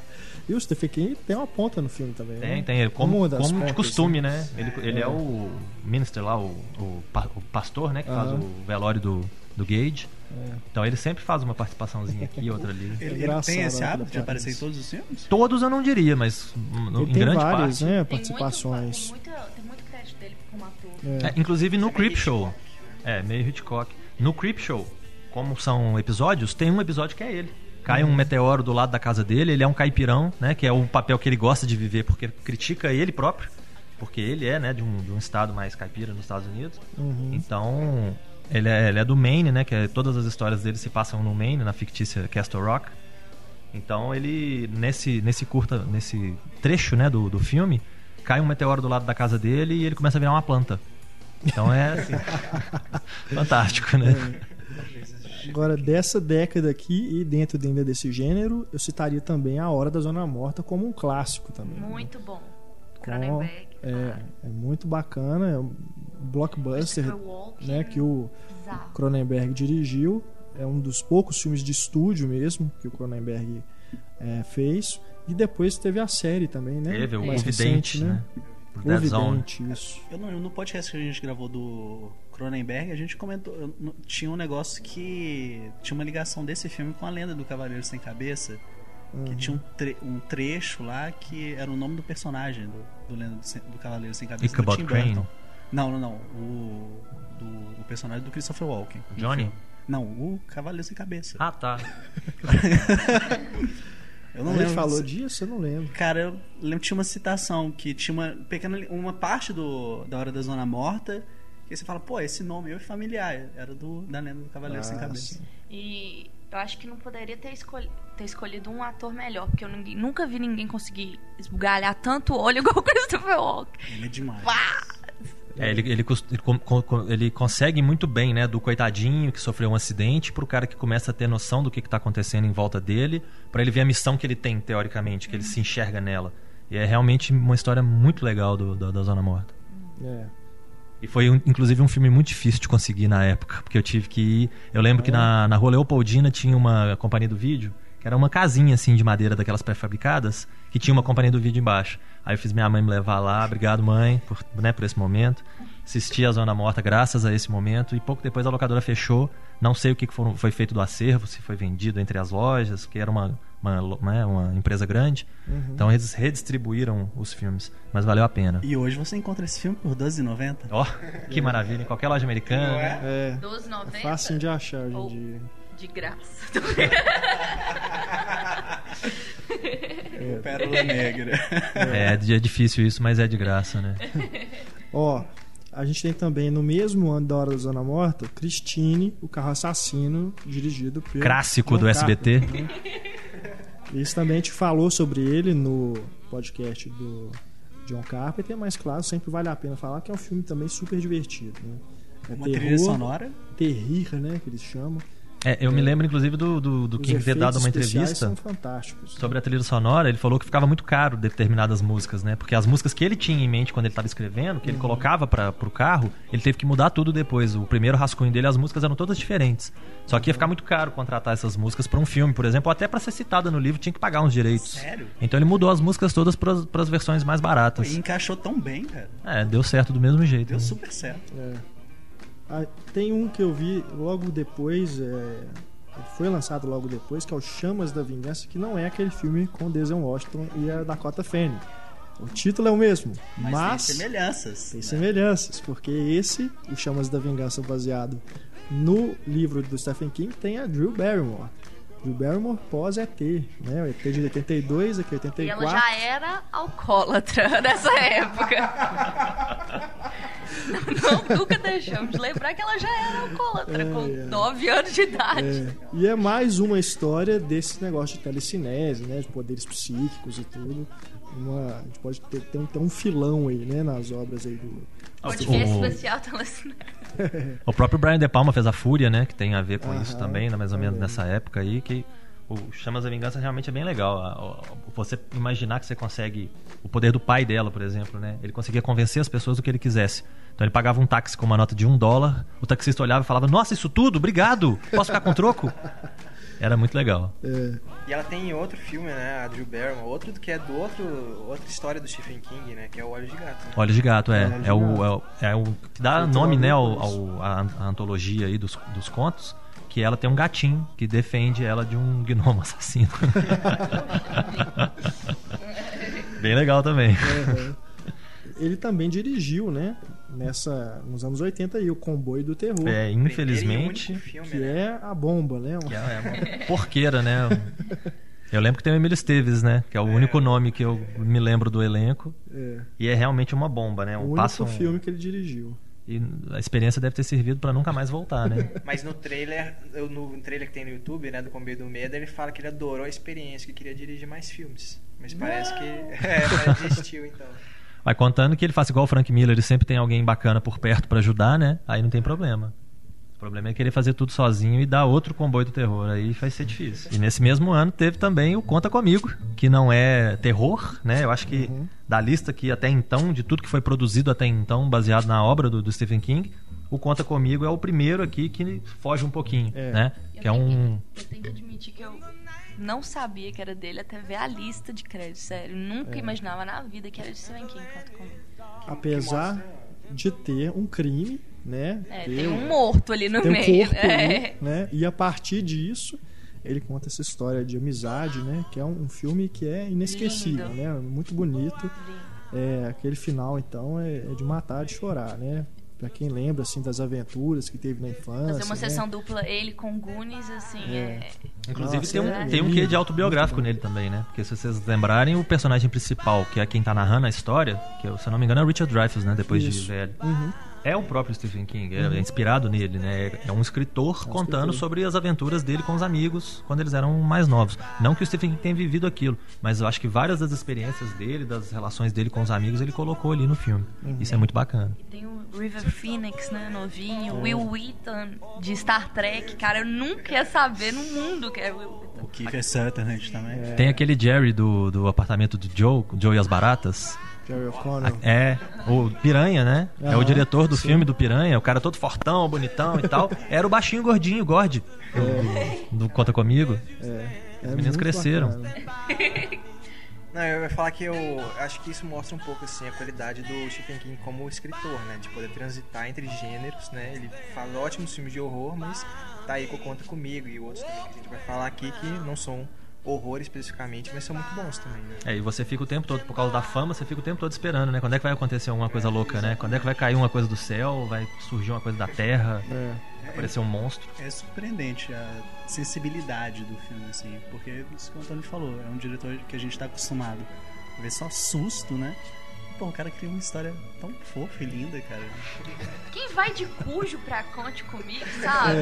E o Stephen King tem uma ponta no filme também. tem, né? tem. Ele, como, como de pontas, costume, né? né? Ele, ele é. É. o minister lá, o, o, o pastor, né? Que faz Aham. o velório do, do Gage. É. Então ele sempre faz uma participaçãozinha aqui, outra ali. Ele, ele engraçado, tem esse né, hábito de aparecer em todos os filmes? Todos eu não diria, mas no- Ele em tem grande várias, parte. né, Tem participações. Muito, tem, muita, É. É, inclusive no Creep Show. É, meio Hitchcock. No Creep Show, como são episódios, tem um episódio que é ele. Cai Uhum. um meteoro do lado da casa dele, ele é um caipirão, né? Que é o papel que ele gosta de viver, porque critica ele próprio. Porque ele é, né, de um, de um estado mais caipira nos Estados Unidos. Uhum. Então, ele é, ele é do Maine, né? Que é- todas as histórias dele se passam no Maine, na fictícia Castle Rock. Então ele, nesse, nesse curta, nesse trecho né, do, do filme, cai um meteoro do lado da casa dele e ele começa a virar uma planta. Então é assim. fantástico, né? Agora, dessa década aqui e dentro ainda desse gênero, eu citaria também A Hora da Zona Morta como um clássico também. né? Muito bom. Com- Cronenberg. É, é muito bacana, é um blockbuster Walken. né, que o. Cronenberg dirigiu. É um dos poucos filmes de estúdio mesmo que o Cronenberg é, fez. E depois teve a série também, né? Teve o Mais Vidente, recente, né? O. Vidente, isso. Eu não, no podcast que a gente gravou do Cronenberg, a gente comentou. Tinha um negócio que. Tinha uma ligação desse filme com a lenda do Cavaleiro Sem Cabeça. Que Uhum. tinha um, tre- um trecho lá que era o nome do personagem do, do Lenda do, do Cavaleiro Sem Cabeça. do Ichabod Tim Crane. Burton. Não, não, não. O, do, o personagem do Christopher Walken. Johnny? Não, o Cavaleiro Sem Cabeça. Ah, tá. eu não Ele lembro. falou disso? Eu não lembro. Cara, eu lembro que tinha uma citação que tinha uma pequena uma parte do da hora da zona morta que você fala, pô, esse nome é familiar, era do da lenda do Cavaleiro Sem Ah, Cabeça. sim. E eu acho que não poderia ter, escolhi- ter escolhido um ator melhor, porque eu ninguém- nunca vi ninguém conseguir esbugalhar tanto olho igual o Christopher Walken. Ele é demais. É, ele, ele, ele con- con- ele consegue muito bem, né? Do coitadinho que sofreu um acidente pro cara que começa a ter noção do que, que tá acontecendo em volta dele, pra ele ver a missão que ele tem, teoricamente, que ele se enxerga nela. E é realmente uma história muito legal do, da, da Zona Morta. É. E foi, um- inclusive, um filme muito difícil de conseguir na época, porque eu tive que ir. Eu lembro que na, na rua Leopoldina tinha uma companhia do vídeo, que era uma casinha assim de madeira daquelas pré-fabricadas, que tinha uma companhia do vídeo embaixo. Aí eu fiz minha mãe me levar lá, obrigado mãe por, né, por esse momento. Assisti a Zona Morta graças a esse momento e pouco depois a locadora fechou. Não sei o que foram- foi feito do acervo, se foi vendido entre as lojas, que era uma, uma, né, uma empresa grande. Então eles redistribuíram os filmes, mas valeu a pena. E hoje você encontra esse filme por R$12,90. Ó, que maravilha, em qualquer loja americana. É? É. 12,90 É fácil de achar hoje em dia. de graça. Pérola Negra. É, é difícil isso, mas é de graça, né? Ó, a gente tem também no mesmo ano da Hora da Zona Morta, Christine, o carro assassino, dirigido pelo. Clássico John do SBT. Né? Isso também a gente falou sobre ele no podcast do John Carpenter, mas claro, sempre vale a pena falar que é um filme também super divertido. Né? É Uma trilha sonora. terrir, né, que eles chamam. É, eu me lembro, inclusive, do, do, do King ter dado uma entrevista são fantásticos. sobre a trilha sonora. Ele falou que ficava muito caro determinadas músicas, né? Porque as músicas que ele tinha em mente quando ele estava escrevendo, que ele colocava para pro carro, ele teve que mudar tudo depois. O primeiro rascunho dele, as músicas eram todas diferentes. Só que ia ficar muito caro contratar essas músicas para um filme, por exemplo, ou até para ser citada no livro tinha que pagar uns direitos. Sério? Então ele mudou as músicas todas para as versões mais Pô, baratas. e encaixou tão bem, cara. É, deu certo do mesmo jeito. Deu né? super certo. É. Ah, tem um que eu vi logo depois, é, foi lançado logo depois, que é o Chamas da Vingança, que não é aquele filme com Denzel Washington e a Dakota Fanning. O título é o mesmo, Mas, mas, tem semelhanças. tem né? semelhanças, porque esse, o Chamas da Vingança, baseado no livro do Stephen King, tem a Drew Barrymore. Drew Barrymore pós-ET, né? O ET de 82, aqui E 84. ela já era alcoólatra nessa época. Não, nunca deixamos de lembrar que ela já era alcoólatra, com É, é. 9 anos de idade. É, e é mais uma história desse negócio de telecinese, né? De poderes psíquicos e tudo. uma, a gente pode ter, ter, um, ter um filão aí, né, nas obras aí do. Podcast O- especial telecinema. O próprio Brian De Palma fez a Fúria, né? Que tem a ver com Aham. isso também, né, mais ou menos É. nessa época aí, que o Chamas da Vingança realmente é bem legal. A- o- Você imaginar que você consegue. O poder do pai dela, por exemplo, né? Ele conseguia convencer as pessoas do que ele quisesse. Então ele pagava um táxi com uma nota de um dólar, o taxista olhava e falava: Nossa, isso tudo? Obrigado! Posso ficar com troco? Era muito legal. É, E ela tem outro filme, né? A Drew Barrymore, outro que é do outro, outra história do Stephen King, né? Que é o Olhos de Gato. né? Olhos de Gato, é. De É o, Gato. é o, é o que dá nome, né, ao, ao- à, à antologia aí dos, dos contos, que ela tem um gatinho que defende ela de um gnomo assassino. Bem legal também. Aham. Ele também dirigiu, né? Nessa, nos anos 80 aí, o Comboio do Terror. É, infelizmente, filme, Que né? é a bomba, né? que é uma porqueira, né? Eu lembro que tem o Emílio Esteves, né? Que é o único nome que eu me lembro do elenco. É, E é realmente uma bomba, né? o Um, único um- filme que ele dirigiu. E a experiência deve ter servido pra nunca mais voltar, né? Mas no trailer, eu- no trailer que tem no YouTube, né, do Comboio do Medo, ele fala que ele adorou a experiência, que queria dirigir mais filmes. Mas parece que é, mas desistiu então. Vai contando que ele faça igual o Frank Miller, ele sempre tem alguém bacana por perto pra ajudar, né? Aí não tem problema. O problema é querer fazer tudo sozinho e dar outro comboio do terror. Aí vai ser difícil. E nesse mesmo ano teve também o Conta Comigo, que não é terror, né? Eu acho que da lista que até então, de tudo que foi produzido até então, baseado na obra do, do Stephen King, o Conta Comigo é o primeiro aqui que foge um pouquinho, É. né? Eu Que é tenho um. Eu tenho que admitir que eu não sabia que era dele até ver a lista de crédito, sério. Nunca É. imaginava na vida que era de Stephen King. Comigo. Apesar de ter um crime, né? É, ter tem um morto ali no tem um meio. corpo é. ali, né? E a partir disso, ele conta essa história de amizade, né? Que é um, um filme que é inesquecível, Lindo. né? Muito bonito. É, aquele final, então, é, é de matar, de chorar, né? Pra quem lembra, assim, das aventuras que teve na infância. Fazer uma né? sessão dupla, ele com Goonies, assim, É. é. Inclusive Nossa, tem, um, é tem um quê de autobiográfico nele também, né? Porque se vocês lembrarem, o personagem principal, que é quem tá narrando a história, que se eu não me engano é o Richard Dreyfuss, né? Depois de Isso. velho. Uhum. É o próprio Stephen King, é, é inspirado nele, né? É um escritor contando escritor. sobre as aventuras dele com os amigos quando eles eram mais novos. Não que o Stephen King tenha vivido aquilo, mas eu acho que várias das experiências dele, das relações dele com os amigos, ele colocou ali no filme. Isso é muito bacana. E tem o River Phoenix, né, novinho. É. Will Wheaton, de Star Trek. Cara, eu nunca ia saber no mundo que é Will Wheaton. O Kiefer Sutherland também. Tem aquele Jerry do, do apartamento do Joe, Joe e as Baratas. Jerry O'Connell. É, o Piranha, né? é o diretor do sim. filme do Piranha, o cara todo fortão, bonitão e tal. Era o baixinho gordinho, Gord, do, do Conta Comigo. É, é meninos cresceram. bacana. Não, eu ia falar que eu acho que isso mostra um pouco assim a qualidade do Stephen King como escritor, né? De poder transitar entre gêneros, né? Ele faz ótimos filmes de horror, mas tá aí com Conta Comigo e outros também que a gente vai falar aqui que não são horror especificamente, mas são muito bons também, né? É, e você fica o tempo todo, por causa da fama, você fica o tempo todo esperando, né? Quando é que vai acontecer alguma coisa louca, né? Quando é que vai cair uma coisa do céu, vai surgir uma coisa da terra, É. vai aparecer um monstro. É surpreendente a sensibilidade do filme, assim, porque isso que o Antônio falou, é um diretor que a gente tá acostumado a ver só susto, né? Pô, o cara cria uma história tão fofa e linda, cara. Quem vai de cujo pra conte comigo, sabe?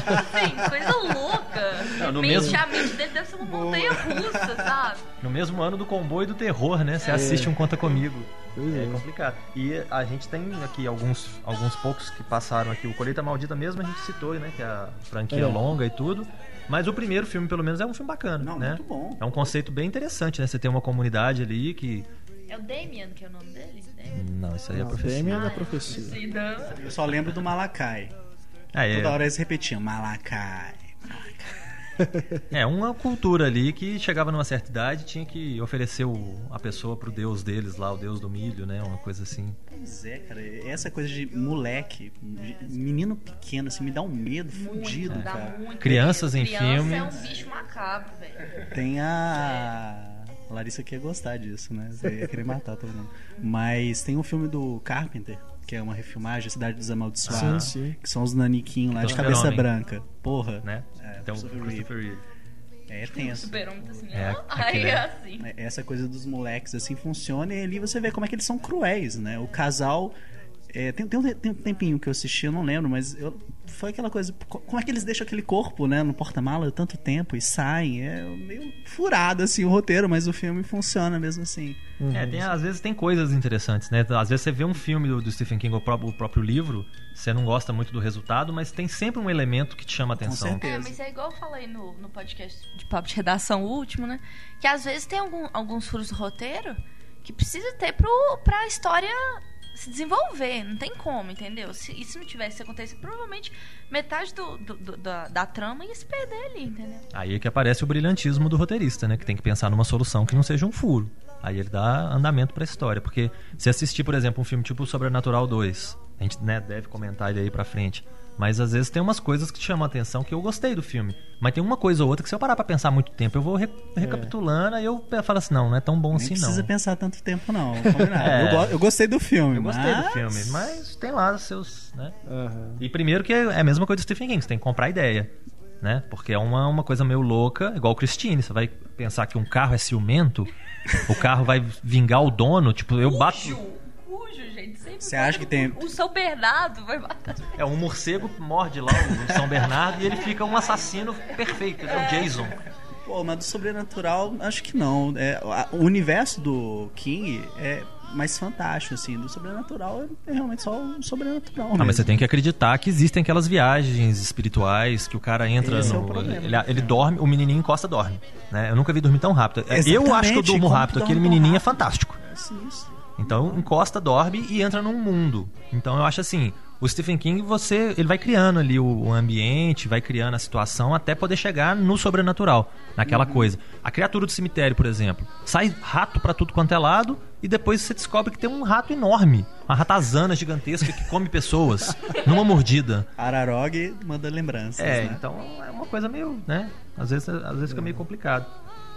Tipo assim, coisa louca. Não, no mente, mesmo- A mente dele deve ser uma montanha russa, sabe? No mesmo ano do comboio do terror, né? Você assiste um Conta Comigo. É é. complicado. E a gente tem aqui alguns, alguns poucos que passaram aqui. O Colheita Maldita mesmo a gente citou, né? Que é a franquia É. longa e tudo. Mas o primeiro filme, pelo menos, é um filme bacana, Não, né? muito bom. É um conceito bem interessante, né? Você tem uma comunidade ali que... É o Damian que é o nome dele? Damian. Não, isso aí é Não, profecia. Damian da Ah, profecia. Não. Eu só lembro do Malakai. Ah, é, Toda hora eles repetiam, Malakai. é uma cultura ali que chegava numa certa idade tinha que oferecer o- a pessoa pro deus deles lá, o deus do milho, né? Uma coisa assim. Pois é, cara, essa coisa de moleque, de menino pequeno, assim, me dá um medo fudido, Dá cara. muito Crianças medo. em Criança filme. é um bicho macabro, velho. Tem a. a Larissa que ia gostar disso, né? Você ia querer matar todo mundo. Mas tem um filme do Carpenter, que é uma refilmagem, Cidade dos Amaldiçoados. Sim, sim. Que são os naniquinhos lá de Então, cabeça branca. Porra. Né? É, então, Christopher Christopher Reeve. É tenso. Super-homem tá assim, É, é é- assim. Essa coisa dos moleques assim funciona e ali você vê como é que eles são cruéis, né? O casal É, tem, tem, um, tem um tempinho que eu assisti, eu não lembro, mas eu, foi aquela coisa. Como é que eles deixam aquele corpo, né, no porta-mala tanto tempo e saem? É meio furado assim o roteiro, mas o filme funciona mesmo assim. Uhum. É, tem, às vezes tem coisas interessantes, né? Às vezes você vê um filme do, do Stephen King, o próprio, o próprio, livro, você não gosta muito do resultado, mas tem sempre um elemento que te chama a atenção. É, mas é igual eu falei no, no podcast de papo de redação último, né? Que às vezes tem algum, alguns furos do roteiro que precisa ter pro, pra história se desenvolver. Não tem como, entendeu? Se isso não tivesse acontecido, provavelmente metade do, do, do da, da, trama ia se perder ali, entendeu? Aí é que aparece o brilhantismo do roteirista, né? Que tem que pensar numa solução que não seja um furo. Aí ele dá andamento pra história. Porque se assistir, por exemplo, um filme tipo Sobrenatural 2, a gente né, deve comentar ele aí pra frente. Mas às vezes tem umas coisas que chamam a atenção que eu gostei do filme. Mas tem uma coisa ou outra que se eu parar pra pensar muito tempo, eu vou re recapitulando, aí eu falo assim, não, não é tão bom Nem assim não. não precisa pensar tanto tempo não. é. eu, go eu, gostei do filme. Eu mas... gostei do filme, mas tem lá os seus, né? Uhum. E primeiro que é a mesma coisa do Stephen King, você tem que comprar ideia. Né? Porque é uma, uma coisa meio louca, igual o Christine. Você vai pensar que um carro é ciumento, o carro vai vingar o dono. Tipo, eu bato. Você acha que tem. O São Bernardo vai matar. É, um morcego morde lá o São Bernardo e ele fica um assassino perfeito, é o Jason. Pô, mas do sobrenatural, acho que não. É, o universo do King é mais fantástico, assim. Do sobrenatural é realmente só o sobrenatural. Ah, mas você tem que acreditar que existem aquelas viagens espirituais que o cara entra Esse no. É o problema, ele, ele dorme, o menininho encosta dorme. Né? Eu nunca vi dormir tão rápido. Exatamente, eu acho que eu durmo rápido, aquele menininho é fantástico. É sinistro. Então encosta, dorme e entra num mundo. Então eu acho assim, o Stephen King você ele vai criando ali o, ambiente, vai criando a situação até poder chegar no sobrenatural, naquela uhum. coisa. A criatura do cemitério, por exemplo, sai rato para tudo quanto é lado e depois você descobre que tem um rato enorme, uma ratazana gigantesca que come pessoas numa mordida. Ararog manda lembranças. É, né? então é uma coisa meio, né? Às vezes, às vezes fica meio complicado.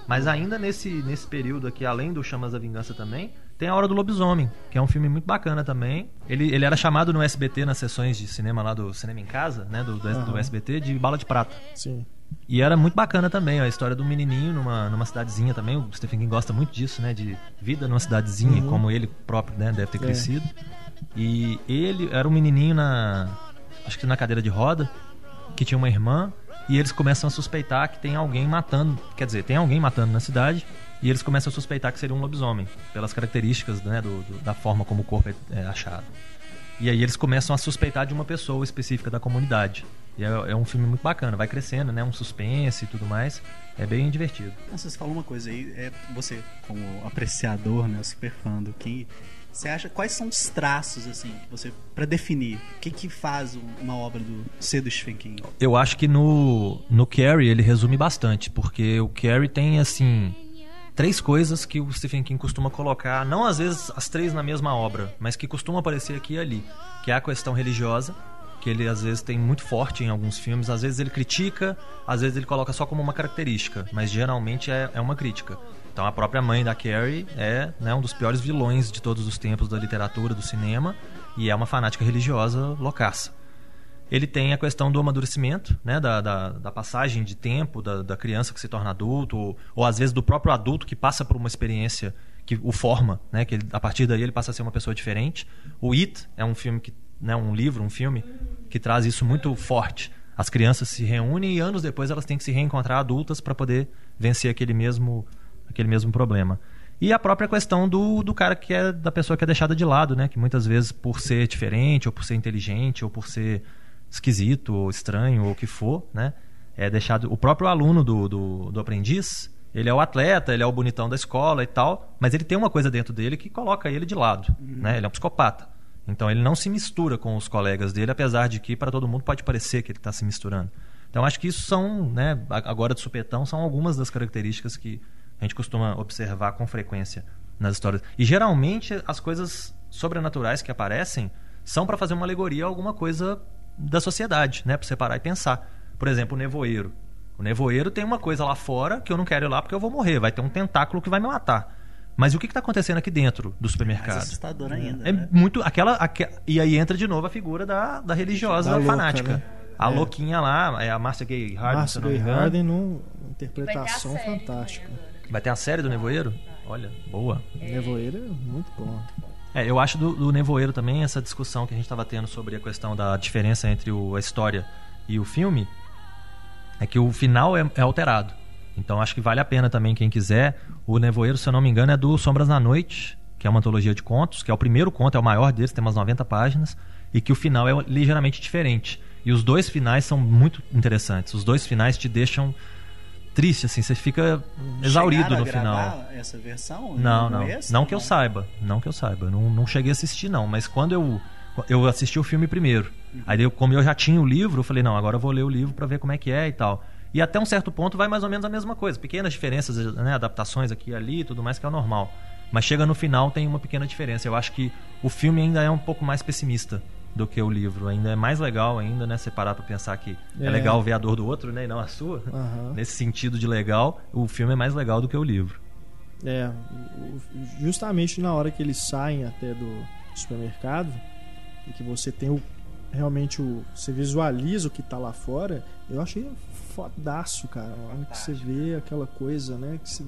Mas ainda nesse, nesse período aqui, além do Chamas da Vingança também, tem A Hora do Lobisomem, que é um filme muito bacana também. Ele, ele era chamado no SBT, nas sessões de cinema lá do Cinema em Casa, né? Do, do, uhum. do SBT, de Bala de Prata. Sim. E era muito bacana também, ó, a história do menininho numa, numa cidadezinha também. O Stephen King gosta muito disso, né? De vida numa cidadezinha, uhum. como ele próprio né, deve ter é. crescido. E ele era um menininho na. Acho que na cadeira de roda, que tinha uma irmã. E eles começam a suspeitar que tem alguém matando. Quer dizer, tem alguém matando na cidade. E eles começam a suspeitar que seria um lobisomem, pelas características né, do, do, da forma como o corpo é, é, achado. E aí eles começam a suspeitar de uma pessoa específica da comunidade. E é, é, um filme muito bacana, vai crescendo, né? Um suspense e tudo mais. É bem divertido. Vocês falam uma coisa aí, é, você, como apreciador, né, super fã do King, você acha quais são os traços assim você para definir o que que faz uma obra do ser do Stephen King? Eu acho que no no Carrie ele resume bastante, porque o Carrie tem assim três coisas que o Stephen King costuma colocar, não às vezes as três na mesma obra, mas que costuma aparecer aqui e ali, que é a questão religiosa, que ele às vezes tem muito forte em alguns filmes, às vezes ele critica, às vezes ele coloca só como uma característica, mas geralmente é, é uma crítica. Então a própria mãe da Carrie é né, um dos piores vilões de todos os tempos da literatura, do cinema, e é uma fanática religiosa loucaça ele tem a questão do amadurecimento, né, da, da, da passagem de tempo da, da, criança que se torna adulto, ou, ou, às vezes do próprio adulto que passa por uma experiência que o forma, né, que ele, a partir daí ele passa a ser uma pessoa diferente. O It é um filme que, né, um livro, um filme que traz isso muito forte. As crianças se reúnem e anos depois elas têm que se reencontrar adultas para poder vencer aquele mesmo, aquele mesmo problema. E a própria questão do, do cara que é da pessoa que é deixada de lado, né? Que muitas vezes por ser diferente, ou por ser inteligente, ou por ser esquisito ou estranho ou o que for, né? É deixado o próprio aluno do, do, do aprendiz, ele é o atleta, ele é o bonitão da escola e tal, mas ele tem uma coisa dentro dele que coloca ele de lado, uhum. né? Ele é um psicopata. Então ele não se mistura com os colegas dele, apesar de que para todo mundo pode parecer que ele está se misturando. Então acho que isso são, né, agora de supetão, são algumas das características que a gente costuma observar com frequência nas histórias. E geralmente as coisas sobrenaturais que aparecem são para fazer uma alegoria a alguma coisa da sociedade, né? Para você parar e pensar. Por exemplo, o nevoeiro. O nevoeiro tem uma coisa lá fora que eu não quero ir lá porque eu vou morrer. Vai ter um tentáculo que vai me matar. Mas o que está acontecendo aqui dentro do supermercado? É assustador ainda. É né? muito. Aquela, e aí entra de novo a figura da, da religiosa da fanática. Louca, né? A é. louquinha lá, é a Marcia Gay Harden. Marcia Gay Harden, numa interpretação fantástica. Vai ter a série do Nevoeiro? Olha, boa. Nevoeiro é muito bom. É, eu acho do, do Nevoeiro também essa discussão que a gente estava tendo sobre a questão da diferença entre o, a história e o filme é que o final é, é alterado. Então acho que vale a pena também quem quiser. O Nevoeiro, se eu não me engano, é do Sombras na Noite, que é uma antologia de contos, que é o primeiro conto, é o maior deles, tem umas 90 páginas, e que o final é ligeiramente diferente. E os dois finais são muito interessantes. Os dois finais te deixam triste, assim, você fica exaurido no final. essa versão? Não, não. Esse? Não que eu saiba. Não que eu saiba. Não, não cheguei a assistir, não. Mas quando eu. Eu assisti o filme primeiro. Aí, eu, como eu já tinha o livro, eu falei, não, agora eu vou ler o livro pra ver como é que é e tal. E até um certo ponto vai mais ou menos a mesma coisa. Pequenas diferenças, né, adaptações aqui e ali e tudo mais, que é o normal. Mas chega no final, tem uma pequena diferença. Eu acho que o filme ainda é um pouco mais pessimista do que o livro. Ainda é mais legal ainda, né? Separar pra pensar que é. É. legal ver a dor do outro, né? E não a sua. Aham. Nesse sentido de legal, o filme é mais legal do que o livro. É, justamente na hora que eles saem até do supermercado e que você tem o realmente o você visualiza o que tá lá fora, eu achei fodaço, cara. A hora que você vê aquela coisa, né, que você-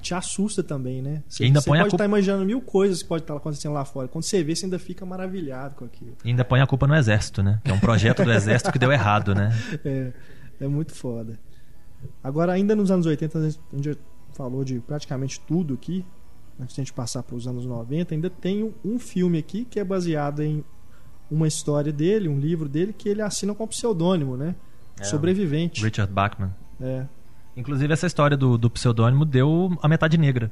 te assusta também, né? Você, ainda você põe pode culpa- estar imaginando mil coisas que pode estar acontecendo lá fora. Quando você vê, você ainda fica maravilhado com aquilo. E ainda põe a culpa no exército, né? Que é um projeto do exército que deu errado, né? É, é muito foda. Agora, ainda nos anos 80, a gente- falou de praticamente tudo aqui. Antes de a gente passar para os anos 90, ainda tem um- filme aqui que é baseado em uma história dele, um livro dele, que ele assina com pseudônimo, né? É, Sobrevivente. Richard Bachman. É. Inclusive, essa história do, do pseudônimo deu A Metade Negra,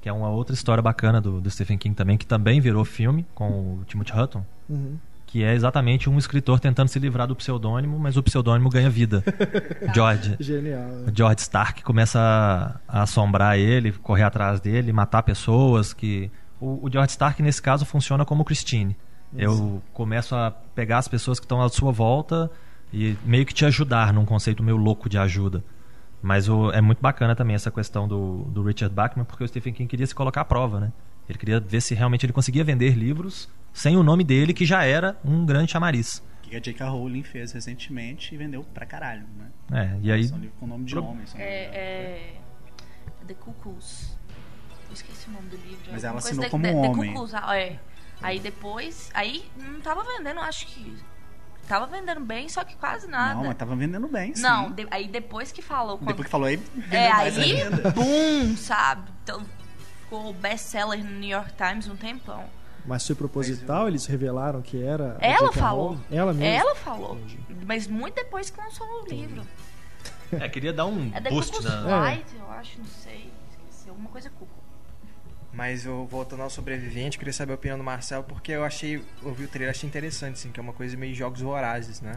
que é uma outra história bacana do, do Stephen King também, que também virou filme com o Timothy Hutton, Uhum. que é exatamente um escritor tentando se livrar do pseudônimo, mas o pseudônimo ganha vida. George. Genial. O George Stark começa a, assombrar ele, correr atrás dele, matar pessoas que o, o George Stark nesse caso funciona como Christine. Eu começo a pegar as pessoas que estão à sua volta e meio que te ajudar num conceito meio louco de ajuda. Mas o- é muito bacana também essa questão do, do Richard Bachman, porque o Stephen King queria se colocar à prova, né? Ele queria ver se realmente ele conseguia vender livros sem o nome dele, que já era um grande chamariz. Que a J.K. Rowling fez recentemente e vendeu pra caralho, né? É, e aí São livros com nome de Pro- homem. É, é. The Cuckoos. Eu esqueci o nome do livro. Mas Alguma ela assinou como The, homem. The Cuckoos, ah, é. Aí depois. Aí não tava vendendo, acho que. Tava vendendo bem, só que quase nada. Não, mas tava vendendo bem, sim. Não, de- aí depois que falou. Quando, Depois que falou aí, é, mais aí, boom, sabe? Então, ficou best-seller no New York Times um tempão. Mas foi proposital, eles revelaram que era. Ela falou. Ela mesmo. Ela falou. Entendi. Mas muito depois que lançou o livro. é, queria dar um É boost na, É. Flight, eu acho, não sei. Esqueci. Alguma coisa cuco. Mas eu voltando ao sobrevivente, queria saber a opinião do Marcelo, porque eu achei, ouvi o trailer, achei interessante, assim, que é uma coisa meio jogos vorazes, né?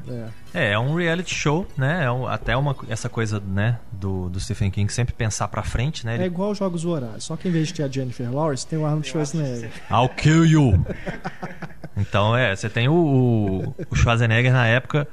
É. É, é um reality show, né? É um- até uma, essa coisa, né, do, do Stephen King sempre pensar pra frente, né? É Ele, igual os Jogos Vorazes, só que em vez de ter a Jennifer Lawrence, tem o Arnold Schwarzenegger. I'll kill you! então, é, você tem o, o, o Schwarzenegger na época.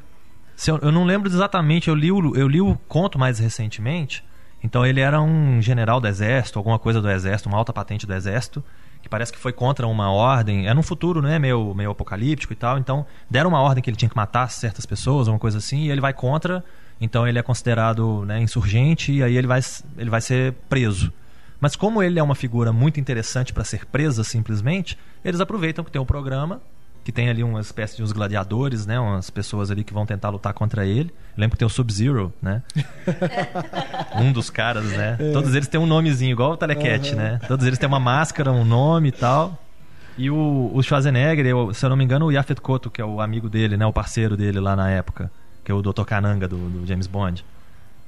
se eu, eu não lembro exatamente, eu li, o, eu li o conto mais recentemente. Então, ele era um general do exército, alguma coisa do exército, uma alta patente do exército, que parece que foi contra uma ordem. É num futuro, né, meio, meio apocalíptico e tal. Então, deram uma ordem que ele tinha que matar certas pessoas, uma coisa assim, e ele vai contra. Então, ele é considerado né, insurgente e aí ele vai, ele vai ser preso. Mas como ele é uma figura muito interessante para ser presa simplesmente, eles aproveitam que tem um programa que tem ali uma espécie de uns gladiadores, né, umas pessoas ali que vão tentar lutar contra ele. Eu lembro que tem o Sub-Zero, né? um dos caras, né? Todos eles têm um nomezinho igual o Telecat, né? Todos eles têm uma máscara, um nome e tal. E o, o Schwarzenegger, eu- se eu não me engano, o Yafet Koto, que é o amigo dele, né, o parceiro dele lá na época, que é o Dr. Kananga do, do James Bond.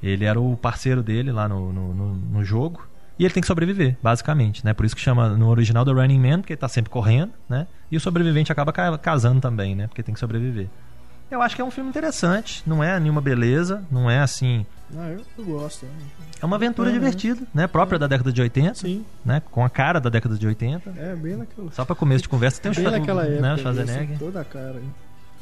Ele era o parceiro dele lá no, no, no- no jogo. E ele tem que sobreviver, basicamente, né? Por isso que chama no original do Running Man, porque ele tá sempre correndo, né? E o sobrevivente acaba ca- casando também, né? Porque tem que sobreviver. Eu acho que é um filme interessante, não é nenhuma beleza, não é assim. Ah, eu, gosto. né? É uma aventura Uhum. divertida, né? Própria da década de 80, Sim, né? Com a cara da década de 80. é bem naquela. Só pra começo de conversa tem o Bem Schwar- naquela época. né, mesmo, Schwarzenegger. Toda a cara. hein?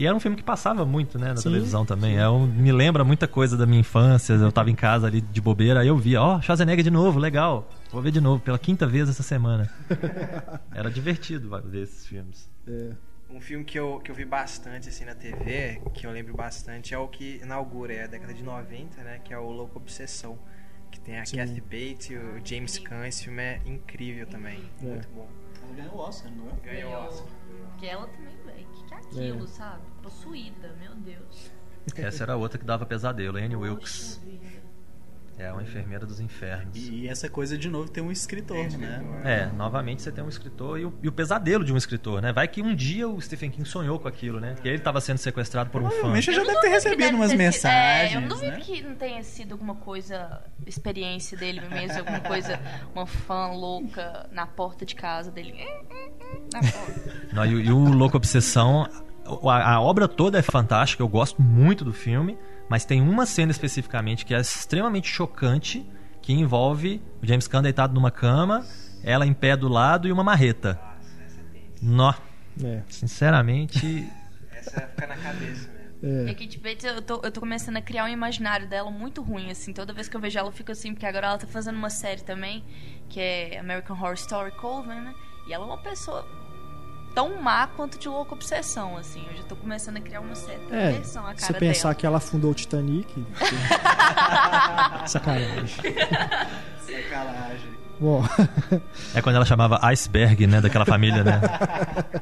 E era um filme que passava muito, né, na Sim, televisão também. É um- me lembra muita coisa da minha infância. Eu tava em casa ali de bobeira, aí eu via, ó, Schwarzenegger de novo, legal. Vou ver de novo, pela quinta vez essa semana. Era divertido ver esses filmes. É. Um filme que eu, que eu vi bastante assim na TV, que eu lembro bastante, é o que inaugura é a década de 90, né? Que é o Louco Obsessão. Que tem a Sim. Kathy Bates e o James Caan. Esse filme é incrível também. É. Muito bom. ela ganhou o Oscar, não é? Ganhou o Oscar. Que ela também, velho. O que, que é aquilo, sabe? Possuída, meu Deus. Essa era outra que dava pesadelo, Annie Wilkes. É uma enfermeira dos infernos. E essa coisa de novo tem um escritor, né? É, novamente você tem um escritor e o, e o pesadelo de um escritor, né? Vai que um dia o Stephen King sonhou com aquilo, né? Que ele estava sendo sequestrado por um fã. Provavelmente já Eu deve não ter recebido deve umas ter mensagens, É, eu não duvido né? que não tenha sido alguma coisa, experiência dele mesmo, alguma coisa, uma fã louca na porta de casa dele. Na porta. Não, e, o- e o Louco Obsessão, a, a obra toda é fantástica, eu gosto muito do filme, mas tem uma cena especificamente que é extremamente chocante, que envolve o James Caan deitado numa cama, ela em pé do lado e uma marreta. Nó, É, sinceramente, Essa fica na cabeça mesmo. é. E Kate Bates, eu tô, eu tô começando a criar um imaginário dela muito ruim, assim. Toda vez que eu vejo ela, eu fico assim, porque agora ela tá fazendo uma série também, que é American Horror Story Coven, né? E ela é uma pessoa tão má quanto de louca obsessão, assim. Eu já tô começando a criar uma certa É, versão à se cara você pensar dela. que ela afundou o Titanic. Sacanagem. Sacanagem. Bom, é quando ela chamava Iceberg, né, daquela família, né?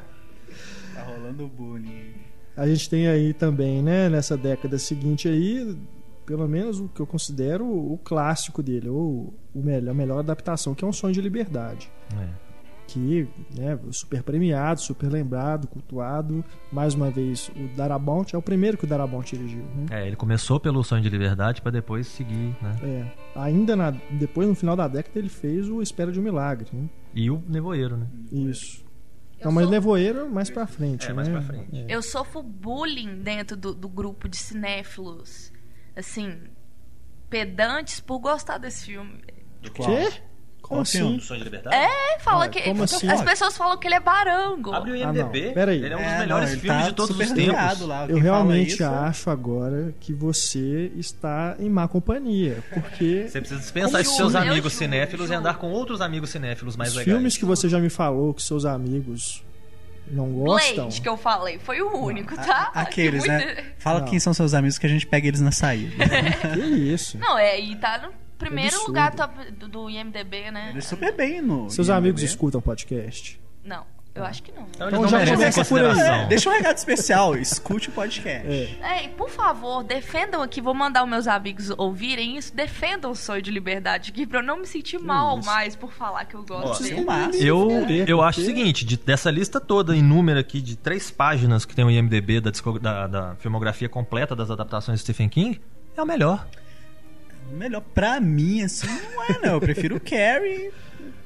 Tá rolando bullying. a gente tem aí também, né, nessa década seguinte aí, pelo menos o que eu considero o clássico dele, ou o melhor, a melhor adaptação, que é um sonho de liberdade. É. que né, super premiado, super lembrado, cultuado. Mais uma vez, o Darabont é o primeiro que o Darabont dirigiu. Né? É, ele começou pelo Sonho de Liberdade pra depois seguir, né? É. Ainda na- depois, no final da década, ele fez o Espera de um Milagre. Né? E o Nevoeiro, né? Isso. Eu Não, mas sou- Nevoeiro mais pra frente. É, né? mais pra frente. É. Eu sofro bullying dentro do, do grupo de cinéfilos, assim, pedantes por gostar desse filme. Quê? Como filme? assim? Sonho de Liberdade? É, fala Ué, que. como assim? As pessoas falam que ele é barango. Abre o Ah, IMDB, não. Pera aí. ele é um dos É, melhores não, filmes tá de todos super os tempos. lá. Eu realmente isso- acho agora que você está em má companhia. Porque Você precisa dispensar esses seus amigos juro, cinéfilos e andar com outros amigos cinéfilos mais os legais. filmes que você já me falou que seus amigos não gostam. Blade, que eu falei, foi o único, tá? A- Aqueles, Que né? muito- Fala Não. quem são seus amigos que a gente pega eles na saída. Que isso? Não, é, e tá no primeiro Absurdo. lugar top do, do IMDB, né? Eles super bem no. Seus IMDb. amigos escutam podcast? Não, eu acho que não. Então, Então já começa por aí. É, deixa um recado especial, escute o podcast. É. É, e por favor, defendam aqui, vou mandar os meus amigos ouvirem isso, defendam o sonho de liberdade aqui pra eu não me sentir mal isso. mais por falar que eu gosto dele. Eu, eu acho o seguinte, de- dessa lista toda inúmera aqui de três páginas que tem o IMDB da, da- da filmografia completa das adaptações de Stephen King, é o melhor. Melhor pra mim, assim, não é, não. Eu prefiro o Carrie,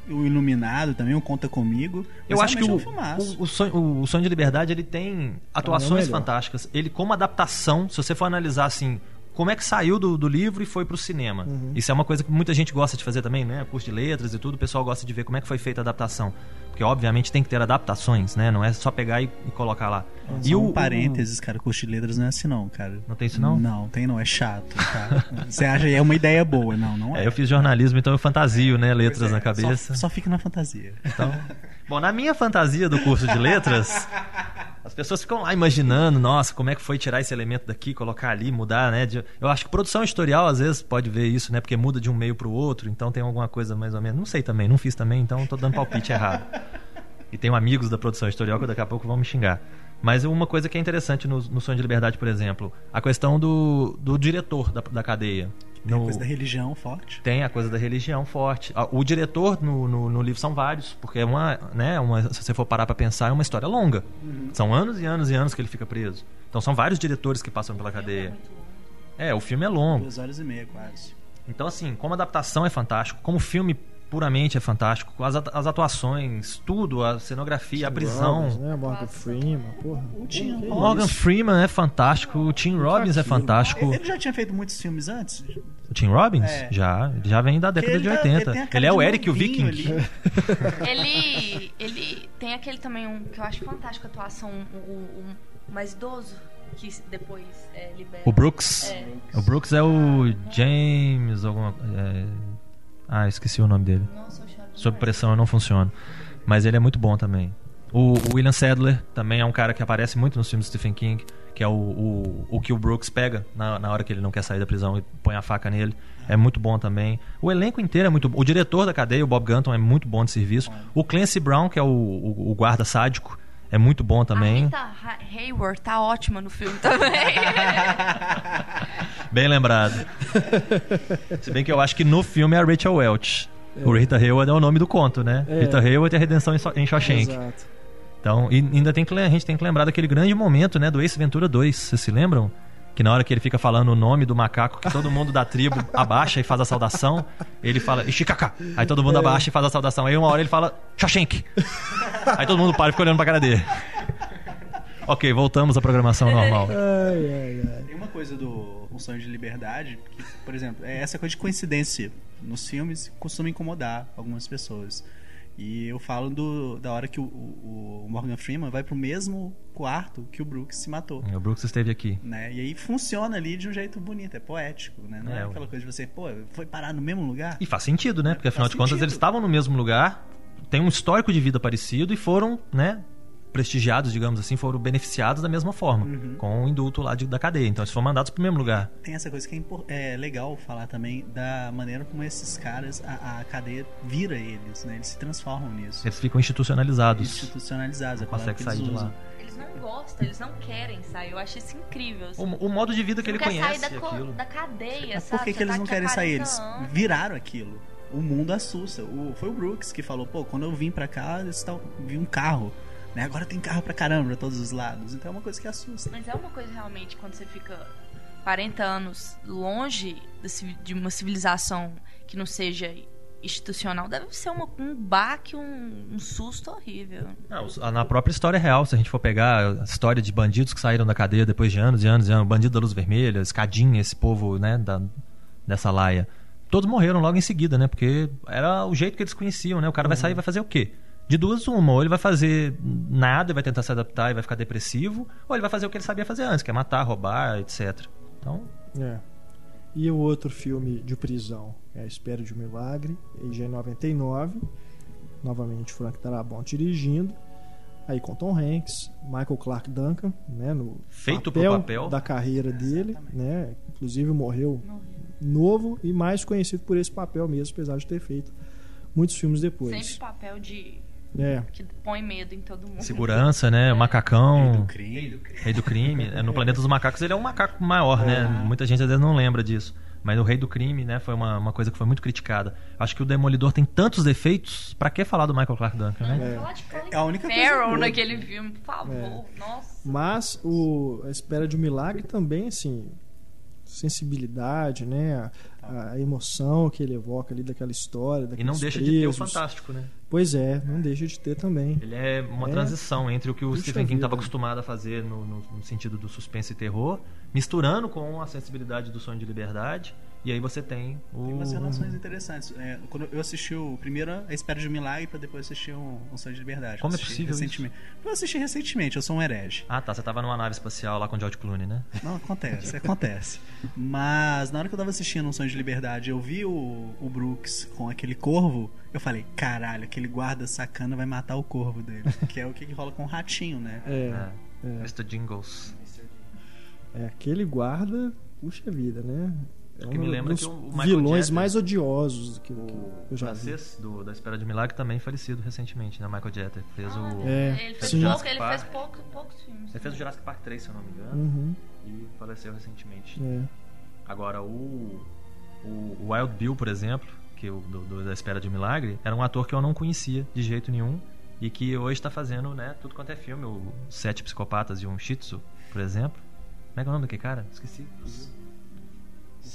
o Iluminado também, o Conta Comigo. Eu acho que o, é um filmaço. o, o sonho, o- o Sonho de Liberdade ele tem atuações melhor. fantásticas. Ele, como adaptação, se você for analisar assim, como é que saiu do, do livro e foi pro cinema. Uhum. Isso é uma coisa que muita gente gosta de fazer também, né? Curso de letras e tudo, o pessoal gosta de ver como é que foi feita a adaptação. Porque, obviamente, tem que ter adaptações, né? Não é só pegar e, e colocar lá. Só E um o, parênteses, cara, curso de letras não é assim não, cara. Não tem isso, não? Não, tem não, é chato, cara. Você acha que é uma ideia boa, não, não é. É, eu fiz jornalismo, então eu fantasio, né? Letras na Só, cabeça. só fica na fantasia. Então, bom, na minha fantasia do curso de letras, as pessoas ficam lá imaginando, nossa, como é que foi tirar esse elemento daqui, colocar ali, mudar, né? Eu acho que produção editorial às vezes pode ver isso, né? Porque muda de um meio pro outro, então tem alguma coisa mais ou menos. Não sei também, não fiz também, então tô dando palpite errado. E tenho amigos da produção editorial que daqui a pouco vão me xingar. Mas uma coisa que é interessante no, no Sonho de Liberdade, por exemplo, a questão do, do diretor da, da cadeia. Tem a No- coisa da religião forte. tem a coisa da religião forte. Ah, O diretor no, no, no livro são vários, porque é uma, né, uma, se você for parar pra pensar, é uma história longa. São anos e anos e anos que ele fica preso. Então são vários diretores que passam pela cadeia. É, o filme é longo. Duas horas e meia, quase. Então, assim, como adaptação é fantástico, como filme puramente é fantástico, as, at- as atuações, tudo, a cenografia, a prisão. Robbins, né? Morgan Freeman, porra. O Tim Morgan isso? Freeman é fantástico, o Tim Robbins é fantástico. Ele já tinha feito muitos filmes antes? O Tim Robbins? É. Já, ele já vem da década ele de tá- 80. ele Ele é o Eric, o Viking. Ele, ele tem aquele também um que eu acho fantástico a atuação, o um, um mais idoso que depois é, libera. O Brooks. É. O Brooks é o James, alguma. é, Ah, esqueci o nome dele. Sob pressão eu não funciona. Mas ele é muito bom também. O, o William Sadler também é um cara que aparece muito nos filmes do Stephen King. que é o, o, o que o Brooks pega na, na hora que ele não quer sair da prisão e põe a faca nele. É muito bom também. O elenco inteiro é muito bom. O diretor da cadeia, o Bob Gunton, é muito bom de serviço. O Clancy Brown, que é o, o, o guarda sádico, é muito bom também. A Rita Hayward tá ótima no filme também. Bem lembrado. Se bem que eu acho que no filme é a Rachel Welch. É. O Rita Hayward é o nome do conto, né? É. Rita Hayward é a redenção em Shawshank. Exato. Então, e ainda tem que, a gente tem que lembrar daquele grande momento, né, do Ace Ventura 2. Vocês se lembram? Que na hora que ele fica falando o nome do macaco, que todo mundo da tribo abaixa e faz a saudação, ele fala Ishikaka. Aí todo mundo é. abaixa e faz a saudação. Aí uma hora ele fala Shawshank. Aí todo mundo para e fica olhando pra cara dele. ok, voltamos à programação normal. Ai, ai, ai. Tem uma coisa do Um Sonho de Liberdade, que, por exemplo, é essa coisa de coincidência nos filmes costuma incomodar algumas pessoas. E eu falo do, da hora que o, o, Morgan Freeman vai pro mesmo quarto que o Brooks se matou. O Brooks esteve aqui. Né? E aí funciona ali de um jeito bonito, é poético, né? Não é, é aquela coisa de você, pô, foi parar no mesmo lugar. E faz sentido, né? Porque afinal de contas eles estavam no mesmo lugar, tem um histórico de vida parecido e foram, né, prestigiados, digamos assim, foram beneficiados da mesma forma, uhum. com o indulto lá de, da cadeia. Então, eles foram mandados para o mesmo lugar. Tem essa coisa que é, é, legal falar também da maneira como esses caras, a, a, cadeia vira eles, né? Eles se transformam nisso. Eles ficam institucionalizados. Institucionalizados, não consegue sair de lá. Eles não gostam, eles não querem sair. Eu acho isso incrível. Assim. O, o, modo de vida que ele conhece. Sair da, aquilo. da cadeia, Mas por que, que eles tá não querem sair? Eles viraram aquilo o mundo assusta. O, foi o Brooks que falou, pô, quando eu vim pra cá, eu vi um carro. Né? Agora tem carro pra caramba pra todos os lados. Então é uma coisa que assusta. Mas é uma coisa realmente quando você fica 40 anos longe de uma civilização que não seja institucional, deve ser uma, um baque, um, um susto horrível. Não, na própria história real, se a gente for pegar a história de bandidos que saíram da cadeia depois de anos e anos e anos, bandido da luz vermelha, escadinha, esse povo, né, da, dessa laia, todos morreram logo em seguida, né, porque era o jeito que eles conheciam, né, o cara uhum. vai sair e vai fazer o quê? De duas, uma. Ou ele vai fazer nada e vai tentar se adaptar e vai ficar depressivo, ou ele vai fazer o que ele sabia fazer antes, que é matar, roubar, etc. Então. É. E o outro filme de prisão é A Espera de um Milagre, já em 99. Novamente Frank Darabont dirigindo. Aí com Tom Hanks, Michael Clark Duncan, né, no feito papel, papel da carreira dele, né? Inclusive morreu, morreu novo e mais conhecido por esse papel mesmo, apesar de ter feito muitos filmes depois. Sempre papel de é. Que põe medo em todo mundo. Segurança, né? O macacão. Rei do crime. Rei do crime. É, no Planeta dos Macacos ele é um macaco maior, né? Muita gente às vezes não lembra disso. Mas o Rei do Crime, né, foi uma, uma coisa que foi muito criticada. Acho que o Demolidor tem tantos defeitos, para que falar do Michael Clark Duncan, né? É, é a única coisa naquele filme, por favor. É. Nossa. Mas o A Espera de um Milagre também, assim, sensibilidade, né? A, a, emoção que ele evoca ali daquela história. E não deixa de ter o fantástico, né? Pois é, não deixa de ter também. Ele é uma é. transição entre o que o Stephen King estava acostumado a fazer no, no, no, sentido do suspense e terror, misturando com a sensibilidade do sonho de liberdade. E aí você tem o. Tem umas relações interessantes. É, quando eu assisti o primeiro A Espera de um Milagre para depois assistir um, um Sonho de Liberdade. Como é possível recentemente. Isso? Eu assisti recentemente, eu sou um herege. Ah, tá. Você tava numa nave espacial lá com o George Clooney, né? Não, acontece, acontece. Mas na hora que eu tava assistindo um Sonho de Liberdade, eu vi o, o Brooks com aquele corvo. Eu falei, caralho, aquele guarda sacana vai matar o corvo dele. que é o que rola com o ratinho, né? É. é. é. Mr. Jingles. É, aquele guarda, puxa vida, né? É que me lembra que o Michael vilões Jeter, mais odiosos que, o, que eu já francês do, da Espera de Milagre também falecido recentemente, né? Michael Jeter fez ah, o é, ele fez, pouco, ele fez pouco, poucos filmes. Ele fez o Jurassic Park 3, se eu não me engano, uhum. e faleceu recentemente. É. Agora o, o Wild Bill, por exemplo, que o do, do, da Espera de Milagre, era um ator que eu não conhecia de jeito nenhum e que hoje está fazendo, né, tudo quanto é filme, o Sete Psicopatas e um Shih Tzu, por exemplo. Como é que é o nome daquele cara? Esqueci.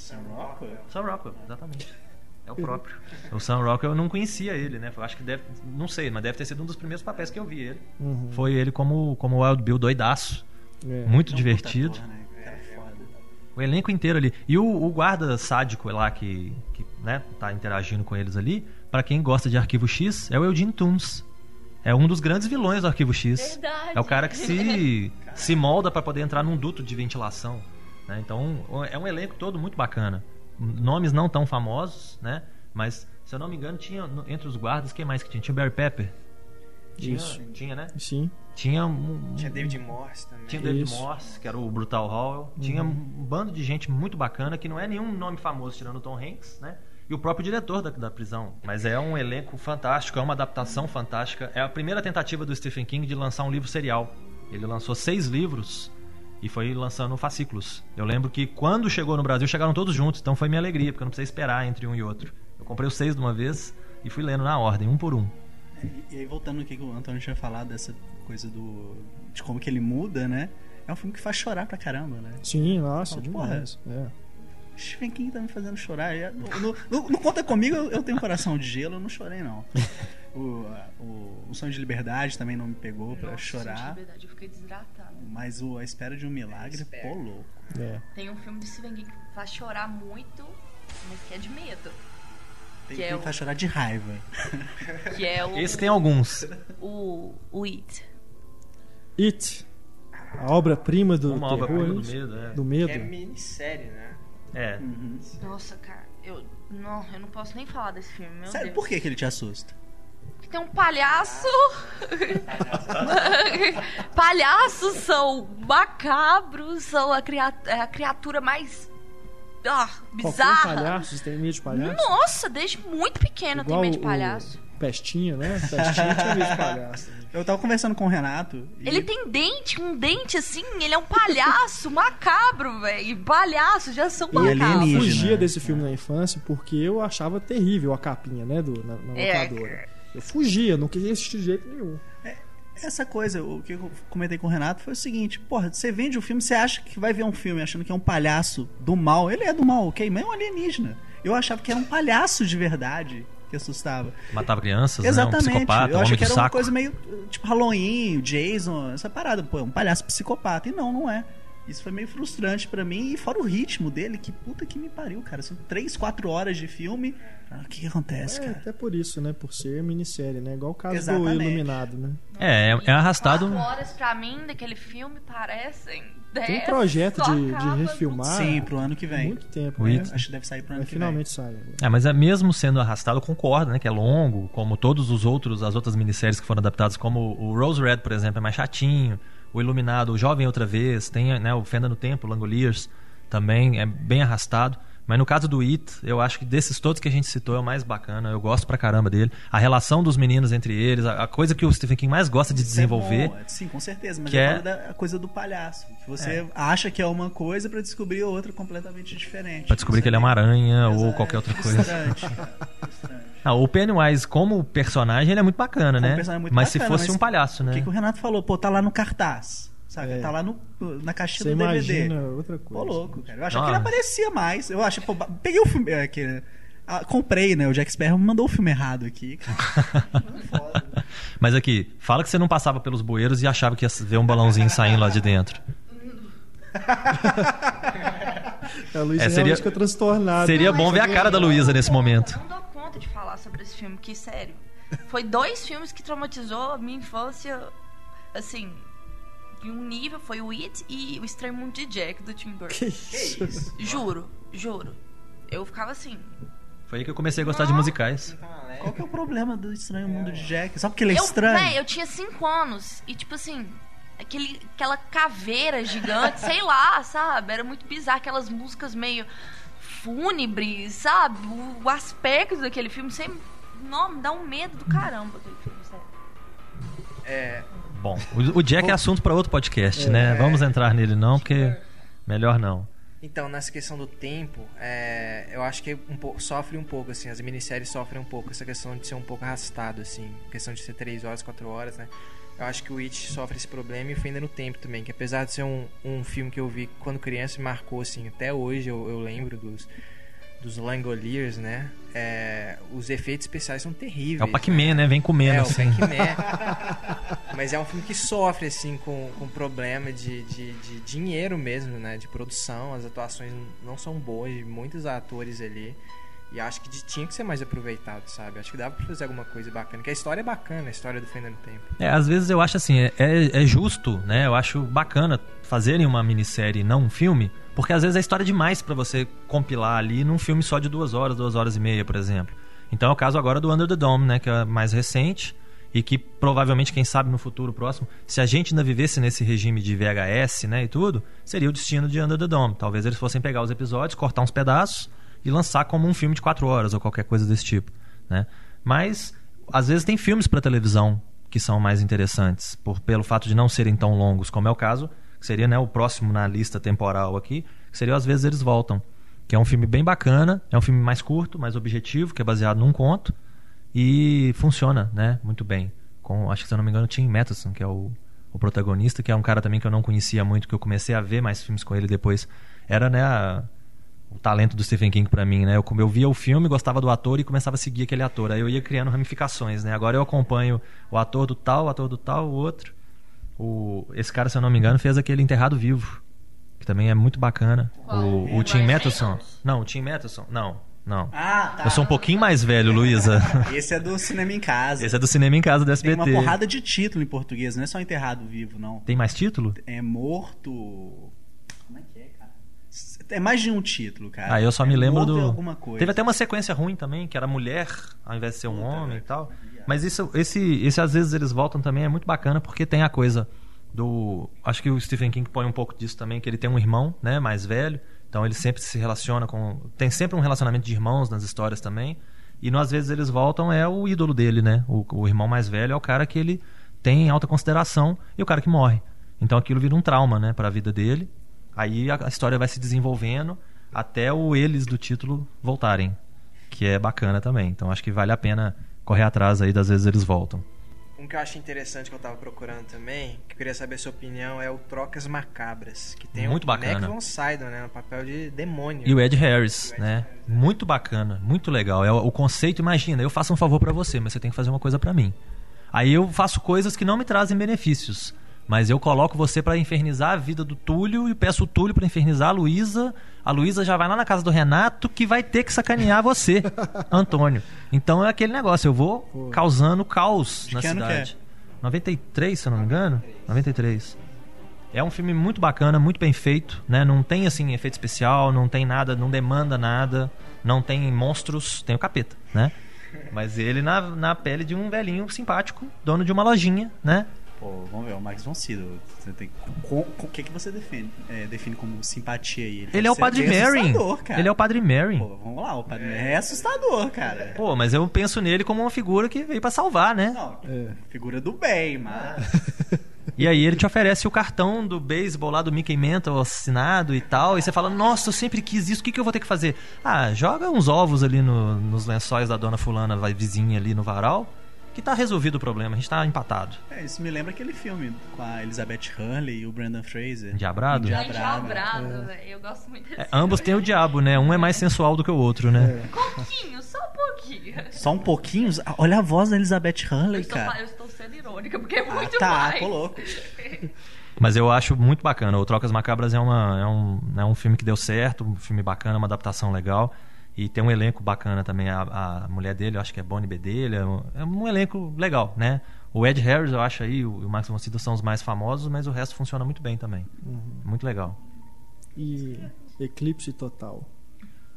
Sam Rockwell? Sam Rockwell, exatamente. É o próprio. o Sam Rockwell eu não conhecia ele, né? Eu acho que deve. Não sei, mas deve ter sido um dos primeiros papéis que eu vi ele. Uhum. Foi ele como, como Wild Bill doidaço. É. Muito não divertido. Porra, né? é, o elenco inteiro ali. E o, o, guarda sádico lá que, que né, tá interagindo com eles ali, para quem gosta de Arquivo X, é o Eugene Toons. É um dos grandes vilões do Arquivo X. Verdade. É o cara que se, se molda para poder entrar num duto de ventilação. Né? Então é um elenco todo muito bacana. Nomes não tão famosos, né? Mas, se eu não me engano, tinha entre os guardas, quem mais que tinha? Tinha o Barry Pepper. Tinha, Isso. tinha né? Sim. Tinha um, Tinha David Morse também. Tinha David Isso. Uhum. Morse, que era o Brutal Howell. Tinha um bando de gente muito bacana, que não é nenhum nome famoso, tirando o Tom Hanks, né? E o próprio diretor da, da prisão. Mas é um elenco fantástico, é uma adaptação fantástica. É a primeira tentativa do Stephen King de lançar um livro serial. Ele lançou seis livros e foi lançando fascículos. Eu lembro que quando chegou no Brasil, chegaram todos juntos, então foi minha alegria, porque eu não precisei esperar entre um e outro. Eu comprei os seis de uma vez e fui lendo na ordem, um por um. E, e aí, voltando no que o Antônio tinha falado dessa coisa do. de como que ele muda, né? É um filme que faz chorar pra caramba, né? Sim, nossa, Porra. demais. É. Stephen King tá me fazendo chorar. É, No, no- no- no Conta Comigo eu, tenho um coração de gelo, eu não chorei não. O, o, o Sonho de Liberdade também não me pegou pra Nossa, chorar. De verdade, eu fiquei desidratada. Mas o A Espera de um Milagre, Espera. pô, louco. É. Tem um filme de Stephen King que faz chorar muito, mas que é de medo. Tem Que que é o- faz chorar de raiva. Que é o. Esse tem alguns. O, o It. It, a obra-prima do Uma terror, é do medo, é. Do Que medo. é minissérie, né? É. Nossa, cara, eu. Não, eu não posso nem falar desse filme, meu Sério, Deus. por que, que ele te assusta? Porque tem um palhaço. Palhaços são macabros, são a, cria- é a criatura mais. Ah, Qualquer bizarra. palhaço, você tem medo de palhaço? Nossa, desde muito pequena eu tenho Igual medo de palhaço. o Pestinha, né? Pestinha tinha medo de palhaço. Eu tava conversando com o Renato. e- Ele tem dente, um dente assim, ele é um palhaço macabro, velho. Palhaços já são E macabros. Eu fugia desse filme na infância porque eu achava terrível a capinha, né? Do, na, na É. Eu fugia, não queria assistir de jeito nenhum. Essa coisa, o que eu comentei com o Renato foi o seguinte: porra, você vende o filme, você acha que vai ver um filme achando que é um palhaço do mal. Ele é do mal, ok? Mas é um alienígena. Eu achava que era um palhaço de verdade que assustava. Matava crianças, né? Um Exatamente. psicopata, eu um achei que era uma saco. coisa meio tipo Halloween, Jason, essa parada. Pô, é um palhaço psicopata. E não, não é. Isso foi meio frustrante pra mim. E fora o ritmo dele, que puta que me pariu, cara. São três, quatro horas de filme. Ah, O que, que acontece, É, cara? até por isso, né? Por ser minissérie, né? Igual o caso do Exatamente. Iluminado, né? É, é, é arrastado. Quatro horas pra mim daquele filme parecem. Dez, Tem um projeto de, de refilmar Sim, pro ano que vem. muito tempo. Né? Acho que deve sair pro ano Mas que finalmente sai. agora. É, mas é mesmo sendo arrastado, eu concordo, né? Que é longo, como todos os outros, as outras minisséries que foram adaptadas, como o Rose Red, por exemplo, é mais chatinho. O Iluminado, o Jovem Outra Vez, tem né, o Fenda no Tempo, o Langoliers, também é bem arrastado. Mas no caso do It, eu acho que desses todos que a gente citou é o mais bacana. Eu gosto pra caramba dele. A relação dos meninos entre eles, a, a coisa que o Stephen King mais gosta de Isso é desenvolver. é, sim, com certeza. Mas Que é- falo da coisa do palhaço. Que você acha que é uma coisa pra descobrir outra completamente diferente. Pra descobrir que ele é uma aranha ou qualquer outra é coisa. Ah, o Pennywise, como personagem, ele é muito bacana, Como né? personagem muito mas bacana, se fosse mas um palhaço, O né? que, que o Renato falou? Pô, tá lá no cartaz. Sabe? É. Tá lá no, na caixinha Você do DVD. imagina outra Pô, coisa. louco, cara. Eu achei Ah. que ele aparecia mais. Eu achei, pô, ba- peguei o filme. É, que, ah, comprei, né? O Jack Sparrow me mandou o filme errado aqui. Foda. Mas aqui, fala que você não passava pelos bueiros e achava que ia ver um balãozinho saindo lá de dentro. A Luísa É, seria- fica transtornada. Seria bom ver a cara da Luísa nesse momento. Eu não dou conta de falar sobre esse filme, que sério. Foi dois filmes que traumatizou a minha infância, assim, de um nível. Foi o It e o Estranho Mundo de Jack, do Tim Burton. Que isso? Juro, juro. Eu ficava assim. Foi aí que eu comecei a gostar de musicais. Qual que é o problema do estranho mundo de Jack? Só porque ele é eu, estranho? véi, eu tinha cinco anos e, tipo assim, aquele, aquela caveira gigante, sei lá, sabe? Era muito bizarro, aquelas músicas meio fúnebres, sabe? O, o aspecto daquele filme sempre. Não, me dá um medo do caramba aquele filme, sério. É, Bom, o, o Jack é assunto para outro podcast, né? Vamos entrar nele não, porque melhor não. Então, nessa questão do tempo, é, eu acho que um pouco, sofre um pouco, assim, as minisséries sofrem um pouco essa questão de ser um pouco arrastado, assim, questão de ser 3 horas, 4 horas, né? Eu acho que o It sofre esse problema e o Fenda no Tempo também, que apesar de ser um, um filme que eu vi quando criança e marcou, assim, até hoje eu, eu lembro dos, dos Langoliers, né? É, os efeitos especiais são terríveis. É o Pac-Man, né? Vem comendo É, o assim. Pac-Man. Mas é um filme que sofre, assim, com, com problema de, de, de dinheiro mesmo, né? De produção. As atuações não são boas de muitos atores ali. E acho que de- tinha que ser mais aproveitado, sabe? Acho que dava pra fazer alguma coisa bacana. Que a história é bacana, a história do Fenda no Tempo. É, às vezes eu acho assim, é, é, é justo, né? Eu acho bacana fazerem uma minissérie, não um filme, porque às vezes é história demais pra você compilar ali num filme só de duas horas, duas horas e meia, por exemplo. Então é o caso agora do Under the Dome, né? Que é mais recente e que provavelmente, quem sabe no futuro próximo, se a gente ainda vivesse nesse regime de VHS né, e tudo, seria o destino de Under the Dome. Talvez eles fossem pegar os episódios, cortar uns pedaços e lançar como um filme de quatro horas ou qualquer coisa desse tipo. Né? Mas, às vezes, tem filmes para televisão que são mais interessantes, por, pelo fato de não serem tão longos, como é o caso, que seria né, o próximo na lista temporal aqui, que seria Às vezes Eles Voltam, que é um filme bem bacana, é um filme mais curto, mais objetivo, que é baseado num conto, e funciona, né? Muito bem. Com, acho que se eu não me engano, Tim Matheson, que é o, o protagonista, que é um cara também que eu não conhecia muito, que eu comecei a ver mais filmes com ele depois. Era, né, a, o talento do Stephen King para mim, né? Eu, eu via o filme, gostava do ator e começava a seguir aquele ator. Aí eu ia criando ramificações, né? Agora eu acompanho o ator do tal, o ator do tal, o outro. O, esse cara, se eu não me engano, fez aquele Enterrado Vivo, que também é muito bacana. Qual? O, o Tim Matheson. Não, o Tim Matheson. Não, não. Ah, tá. Eu sou um pouquinho mais velho, Luísa. Esse é do Cinema em Casa. Esse é do Cinema em Casa do Tem SBT. uma porrada de título em português, não é só enterrado vivo, não. Tem mais título? É morto. Como é que é, cara? É mais de um título, cara. Ah, eu só me É lembro morto do. Teve até uma sequência ruim também, que era mulher ao invés de ser um Puta, homem e tal. Mas isso, esse, esse às vezes eles voltam também é muito bacana porque tem a coisa do. Acho que o Stephen King põe um pouco disso também, que ele tem um irmão, né, mais velho. Então ele sempre se relaciona com. Tem sempre um relacionamento de irmãos nas histórias também. E no às vezes eles voltam é o ídolo dele, né? O, o irmão mais velho é o cara que ele tem em alta consideração e o cara que morre. Então aquilo vira um trauma, né, para a vida dele. Aí a, a história vai se desenvolvendo até o eles do título voltarem, que é bacana também. Então acho que vale a pena correr atrás aí das vezes eles voltam. Um que eu acho interessante que eu tava procurando também, que eu queria saber a sua opinião, é o Trocas Macabras, que tem Muito o bacana. Mac Von Sydow, né, no papel de demônio. E o Ed Harris, o Ed né? Harris, é. Muito bacana, muito legal. É o, o conceito, imagina, eu faço um favor pra você, mas você tem que fazer uma coisa pra mim. Aí eu faço coisas que não me trazem benefícios, mas eu coloco você pra infernizar a vida do Túlio e peço o Túlio pra infernizar a Luísa. A Luísa já vai lá na casa do Renato que vai ter que sacanear você, Antônio. Então é aquele negócio, eu vou Pô. causando caos De na que cidade. 93, se eu não me engano. 93. É um filme muito bacana, muito bem feito, né? Não tem assim efeito especial, não tem nada, não demanda nada, não tem monstros, tem o capeta, né? Mas ele na, na pele de um velhinho simpático, dono de uma lojinha, né? Pô, vamos ver, o Max von Sydow. Você tem com- com- O que, que você define, é, define como simpatia aí? Ele é o Padre Mary. cara. Ele é o Padre Mary. Pô, vamos lá, o Padre Mary é assustador, cara. Pô, mas eu penso nele como uma figura que veio pra salvar, né? Não, É. figura do bem, mas... E aí ele te oferece o cartão do beisebol lá do Mickey Mantle assinado e tal. E você fala, nossa, eu sempre quis isso, o que, que eu vou ter que fazer? Ah, joga uns ovos ali no- nos lençóis da dona fulana, vai vizinha ali no varal, que tá resolvido o problema, a gente tá empatado. É, isso me lembra aquele filme com a Elizabeth Hurley e o Brandon Fraser. Diabrado? Diabrado. Endiabrado, velho. Eu gosto muito desse É, ambos têm o diabo, né? Um é mais sensual do que o outro, né? Um pouquinho, só um pouquinho. Só um pouquinho? Ah, Olha a voz da Elizabeth Eu Hurley, estou, cara. eu estou sendo irônica, porque é Ah, muito tá, mais. tô louco. Mas eu acho muito bacana. O Trocas Macabras é, uma, é, um, é um filme que deu certo, um filme bacana, uma adaptação legal. E tem um elenco bacana também. A, a mulher dele, eu acho que é Bonnie Bedelha. É um, é um elenco legal, né? O Ed Harris, eu acho aí, o, e o Max von Sydow são os mais famosos, mas o resto funciona muito bem também. Muito legal. E Eclipse Total.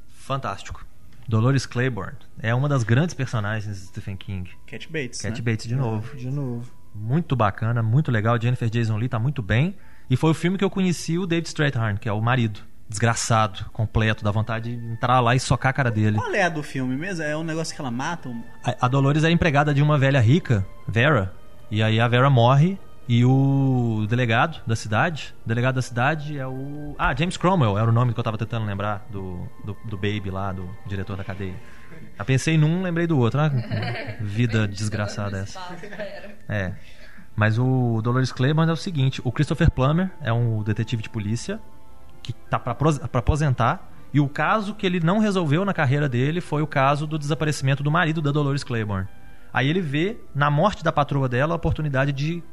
Fantástico. Dolores Claiborne é uma das grandes personagens de Stephen King. Cat Bates, Cat né? Bates de novo. De novo. Muito bacana, muito legal. Jennifer Jason Leigh tá muito bem. E foi o filme que eu conheci o David Strathairn, que é o marido. Desgraçado, completo, dá vontade de entrar lá e socar a cara dele. Qual é a do filme mesmo? É um negócio que ela mata? um- A- A Dolores é empregada de uma velha rica, Vera. E aí a Vera morre e o delegado da cidade, o delegado da cidade é o... Ah, James Cromwell era o nome que eu tava tentando lembrar do, do, do Baby lá, do diretor da cadeia. Eu pensei num, lembrei do outro. Ah, vida desgraçada essa. É. Mas o Dolores Claiborne é o seguinte: o Christopher Plummer é um detetive de polícia que tá pra aposentar. E o caso que ele não resolveu na carreira dele foi o caso do desaparecimento do marido da Dolores Claiborne. Aí ele vê na morte da patroa dela a oportunidade de,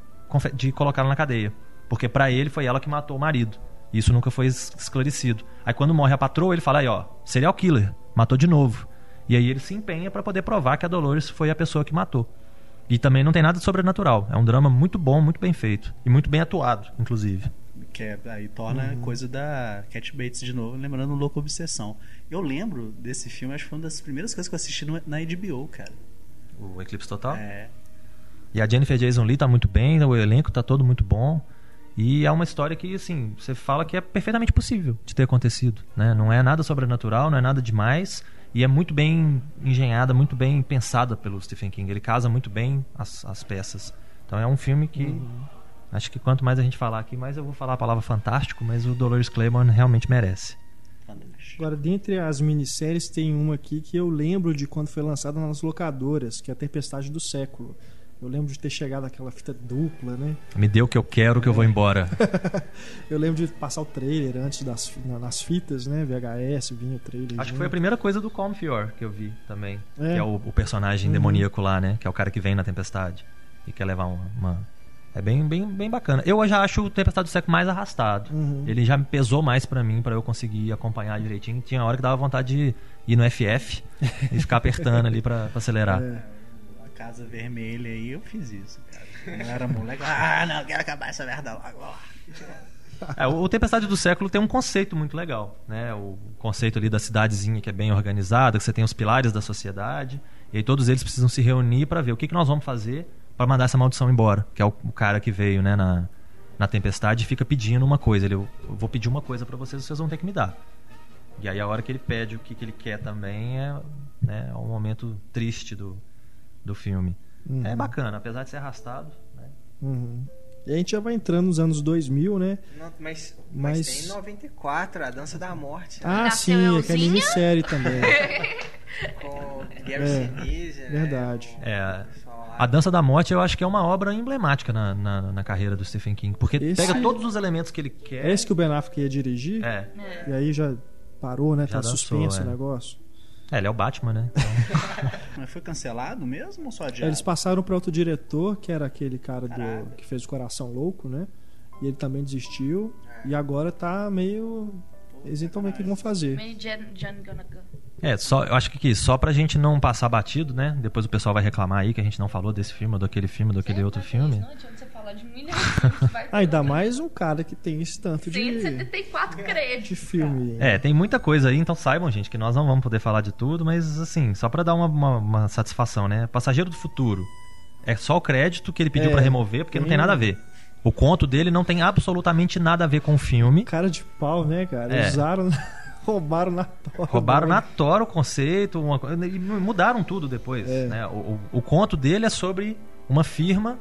de colocá-la na cadeia. Porque pra ele foi ela que matou o marido. Isso nunca foi es- esclarecido. Aí quando morre a patroa, ele fala aí, ó, serial killer, matou de novo. E aí ele se empenha pra poder provar que a Dolores foi a pessoa que matou. E também não tem nada de sobrenatural. É um drama muito bom, muito bem feito. E muito bem atuado, inclusive. Que é, aí torna coisa da Cat Bates de novo, lembrando o Louco Obsessão. Eu lembro desse filme, acho que foi uma das primeiras coisas que eu assisti na HBO, cara. O Eclipse Total. É. E a Jennifer Jason Lee tá muito bem, o elenco tá todo muito bom. E é uma história que, assim, você fala que é perfeitamente possível de ter acontecido. Né? Não é nada sobrenatural, não é nada demais. E é muito bem engenhada, muito bem pensada pelo Stephen King. Ele casa muito bem as, as peças. Então é um filme que. Uhum. Acho que quanto mais a gente falar aqui, mais eu vou falar a palavra fantástico, mas o Dolores Claiborne realmente merece. Agora, dentre as minisséries, tem uma aqui que eu lembro de quando foi lançada nas locadoras, que é a Tempestade do Século. Eu lembro de ter chegado aquela fita dupla, né? Me dê o que eu quero que eu vou embora. eu lembro de passar o trailer antes das nas fitas, né? VHS, vinha o trailer. Acho que foi a primeira coisa do Calm Fior que eu vi também. É. Que é o, o personagem uhum. demoníaco lá, né? Que é o cara que vem na tempestade e quer levar uma, uma... É bem, bem, bem bacana. Eu já acho o Tempestade do Século mais arrastado. Uhum. Ele já me pesou mais para mim, para eu conseguir acompanhar direitinho. Tinha hora que dava vontade de ir no FF e ficar apertando ali para acelerar. É. Casa Vermelha aí, eu fiz isso, cara. Eu era moleque. Ah, não, quero acabar essa merda logo. É, o Tempestade do Século tem um conceito muito legal, né? O conceito ali da cidadezinha que é bem organizada, que você tem os pilares da sociedade, e aí todos eles precisam se reunir para ver o que, que nós vamos fazer para mandar essa maldição embora, que é o, o cara que veio, né, na, na tempestade e fica pedindo uma coisa. Ele, eu, vou pedir uma coisa para vocês, vocês vão ter que me dar. E aí a hora que ele pede o que, que ele quer também é, né, é um momento triste do, do filme. Uhum. É bacana, apesar de ser arrastado. Né? Uhum. E a gente já vai entrando nos anos 2000, né? Não, mas, mas, mas, tem em 94, A Dança da Morte. Ah, né? sim, é que é minissérie também. Com Gary é, Sinise, né? Verdade. É. A Dança da Morte eu acho que é uma obra emblemática na, na, na carreira do Stephen King. Porque esse... pega todos os elementos que ele quer. É esse que o Ben Affleck ia dirigir? É. E aí já parou, né? Já tá dançou, suspenso é. o negócio. É, ele é o Batman, né? Então... Mas foi cancelado mesmo ou só adiado? Eles passaram para outro diretor, que era aquele cara do, que fez o Coração Louco, né? E ele também desistiu. É. E agora tá meio. Eles então o que vão fazer. Meio é, só, eu acho que só pra gente não passar batido, né? Depois o pessoal vai reclamar aí que a gente não falou desse filme, ou daquele filme, ou daquele outro filme. Não, de milhões de Ainda mais um cara que tem esse tanto de. 174 créditos. De filme. É, tem muita coisa aí, então saibam, gente, que nós não vamos poder falar de tudo, mas assim, só para dar uma, uma, uma, satisfação, né? Passageiro do Futuro. É só o crédito que ele pediu é, para remover, porque não tem nada a ver. O conto dele não tem absolutamente nada a ver com o filme. Cara de pau, né, cara? É. Usaram. roubaram na tora. Roubaram na tora o conceito, uma, mudaram tudo depois. É. Né? O, o, o, conto dele é sobre uma firma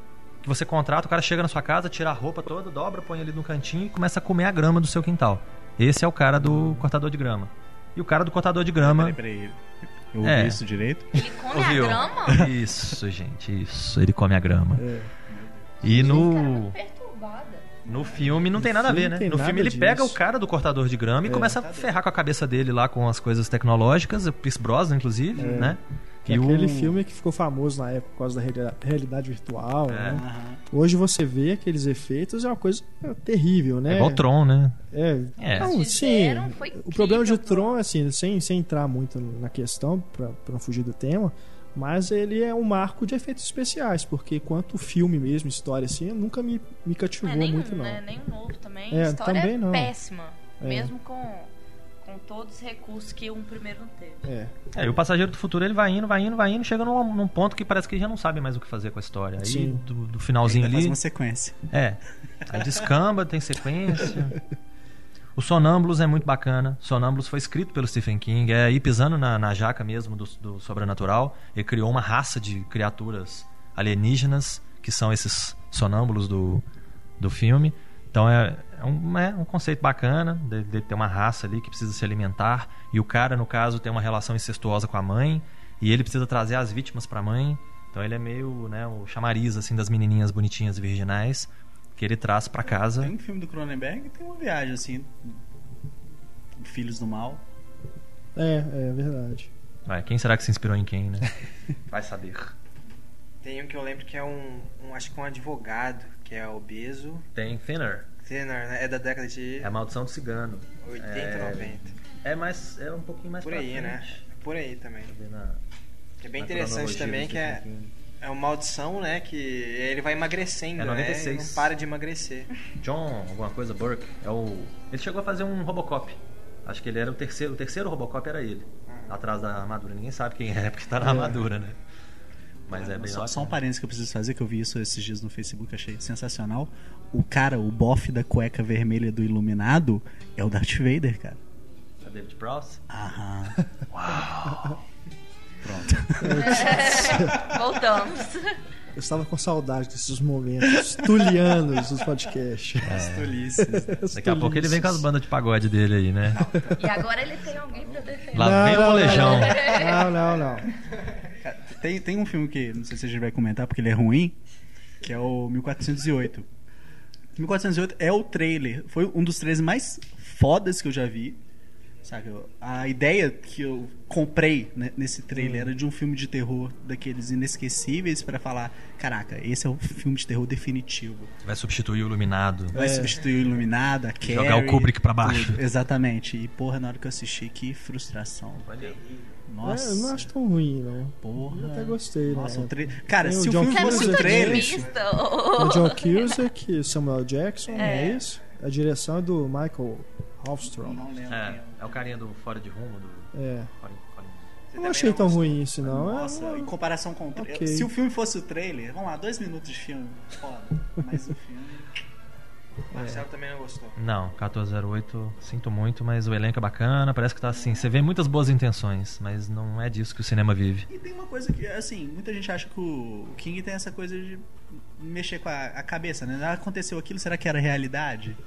que você contrata, o cara chega na sua casa, tira a roupa toda, dobra, põe ali no cantinho e começa a comer a grama do seu quintal. Esse é o cara do cortador de grama. E o cara do cortador de grama. Peraí, peraí. Eu ouvi é. isso direito? Ele come Ouviu? a grama? Isso, gente, isso. Ele come a grama. É. E no. No filme não tem nada a ver, né? No filme ele disso. pega o cara do cortador de grama e é. começa a ferrar com a cabeça dele lá com as coisas tecnológicas, Pierce Brosnan, inclusive, é. né? Que é aquele o... filme que ficou famoso na época por causa da realidade virtual. É. Né? Hoje você vê aqueles efeitos é uma coisa terrível, né? É igual Tron, né? É. é. Não, sim. O problema de Tron, assim, sem, sem entrar muito na questão, para não fugir do tema, mas ele é um marco de efeitos especiais, porque quanto filme mesmo, história assim, nunca me, me cativou é, muito, não. É, nem um novo também. É, história também não. péssima. É. Mesmo com com todos os recursos que um primeiro não teve. É. é. e o Passageiro do Futuro ele vai indo, vai indo, vai indo, chega num, num ponto que parece que ele já não sabe mais o que fazer com a história. Aí Sim. Do, do finalzinho ali. Faz uma sequência. É. Aí descamba, tem sequência. O Sonâmbulos é muito bacana. Sonâmbulos foi escrito pelo Stephen King. É aí pisando na, na jaca mesmo do, do sobrenatural. Ele criou uma raça de criaturas alienígenas, que são esses sonâmbulos do, do filme. Então é, é, um, é um conceito bacana de, de, ter uma raça ali que precisa se alimentar e o cara, no caso, tem uma relação incestuosa com a mãe e ele precisa trazer as vítimas para a mãe. Então ele é meio né, o chamariz assim das menininhas bonitinhas e virginais que ele traz para casa. Tem um filme do Cronenberg tem uma viagem assim, Filhos do Mal. É, é verdade. Vai, quem será que se inspirou em quem, né? Vai saber. Tem um que eu lembro que é um, um acho que um advogado que é obeso. Tem Thinner. Thinner, né? É da década de. É a Maldição do Cigano. 80, é... 90. É, mais, é um pouquinho mais Por aí, né? Por aí também. Na... é bem interessante também, que é, é uma maldição, né? Que ele vai emagrecendo, é 96. né? não para de emagrecer. John, alguma coisa, Burke, é o... Ele chegou a fazer um Robocop. Acho que ele era o terceiro. O terceiro Robocop era ele. Atrás da armadura. Ninguém sabe quem é, porque tá na é. armadura, né? Mas é bem Só, ótimo. só um parênteses que eu preciso fazer, que eu vi isso esses dias no Facebook, achei sensacional. O cara, o bofe da cueca vermelha do Iluminado é o Darth Vader, cara. É David Prowse? Aham. Voltamos. Eu estava com saudade desses momentos tulianos dos podcasts. Daqui a pouco ele vem com as bandas de pagode dele aí, né? E agora ele tem alguém pra defender. Lá vem o molejão. Não, não, não. Tem, tem um filme que não sei se a gente vai comentar porque ele é ruim, que é o 1408. 1408 é o trailer, foi um dos trailers mais fodas que eu já vi. Sabe, a ideia que eu comprei né, nesse trailer era de um filme de terror daqueles inesquecíveis pra falar, caraca, esse é o filme de terror definitivo. Vai substituir o Iluminado. Vai substituir o Iluminado, a Carrie, Jogar o Kubrick pra baixo. tudo. Exatamente. E porra, na hora que eu assisti, que frustração. Nossa. É, eu não acho tão ruim, não. Porra. Eu até gostei, Nossa, né? o tra... Cara, Tem o se o John filme é fosse muito trailer. O John Cusack, Samuel Jackson, é, É. isso? A direção é do Michael Hofstrom. É, é o carinha do Fora de Rumo, do É. Eu não achei tão ruim isso, não. Nossa, é, em comparação com o trailer. Ok. Se o filme fosse o trailer, vamos lá, dois minutos de filme, foda. Mas o filme. Marcelo também não gostou. Não, 1408, sinto muito, mas o elenco é bacana, parece que tá assim. Você vê muitas boas intenções, mas não é disso que o cinema vive. E tem uma coisa que, assim, muita gente acha que o King tem essa coisa de mexer com a, a cabeça, né? Aconteceu aquilo, será que era realidade?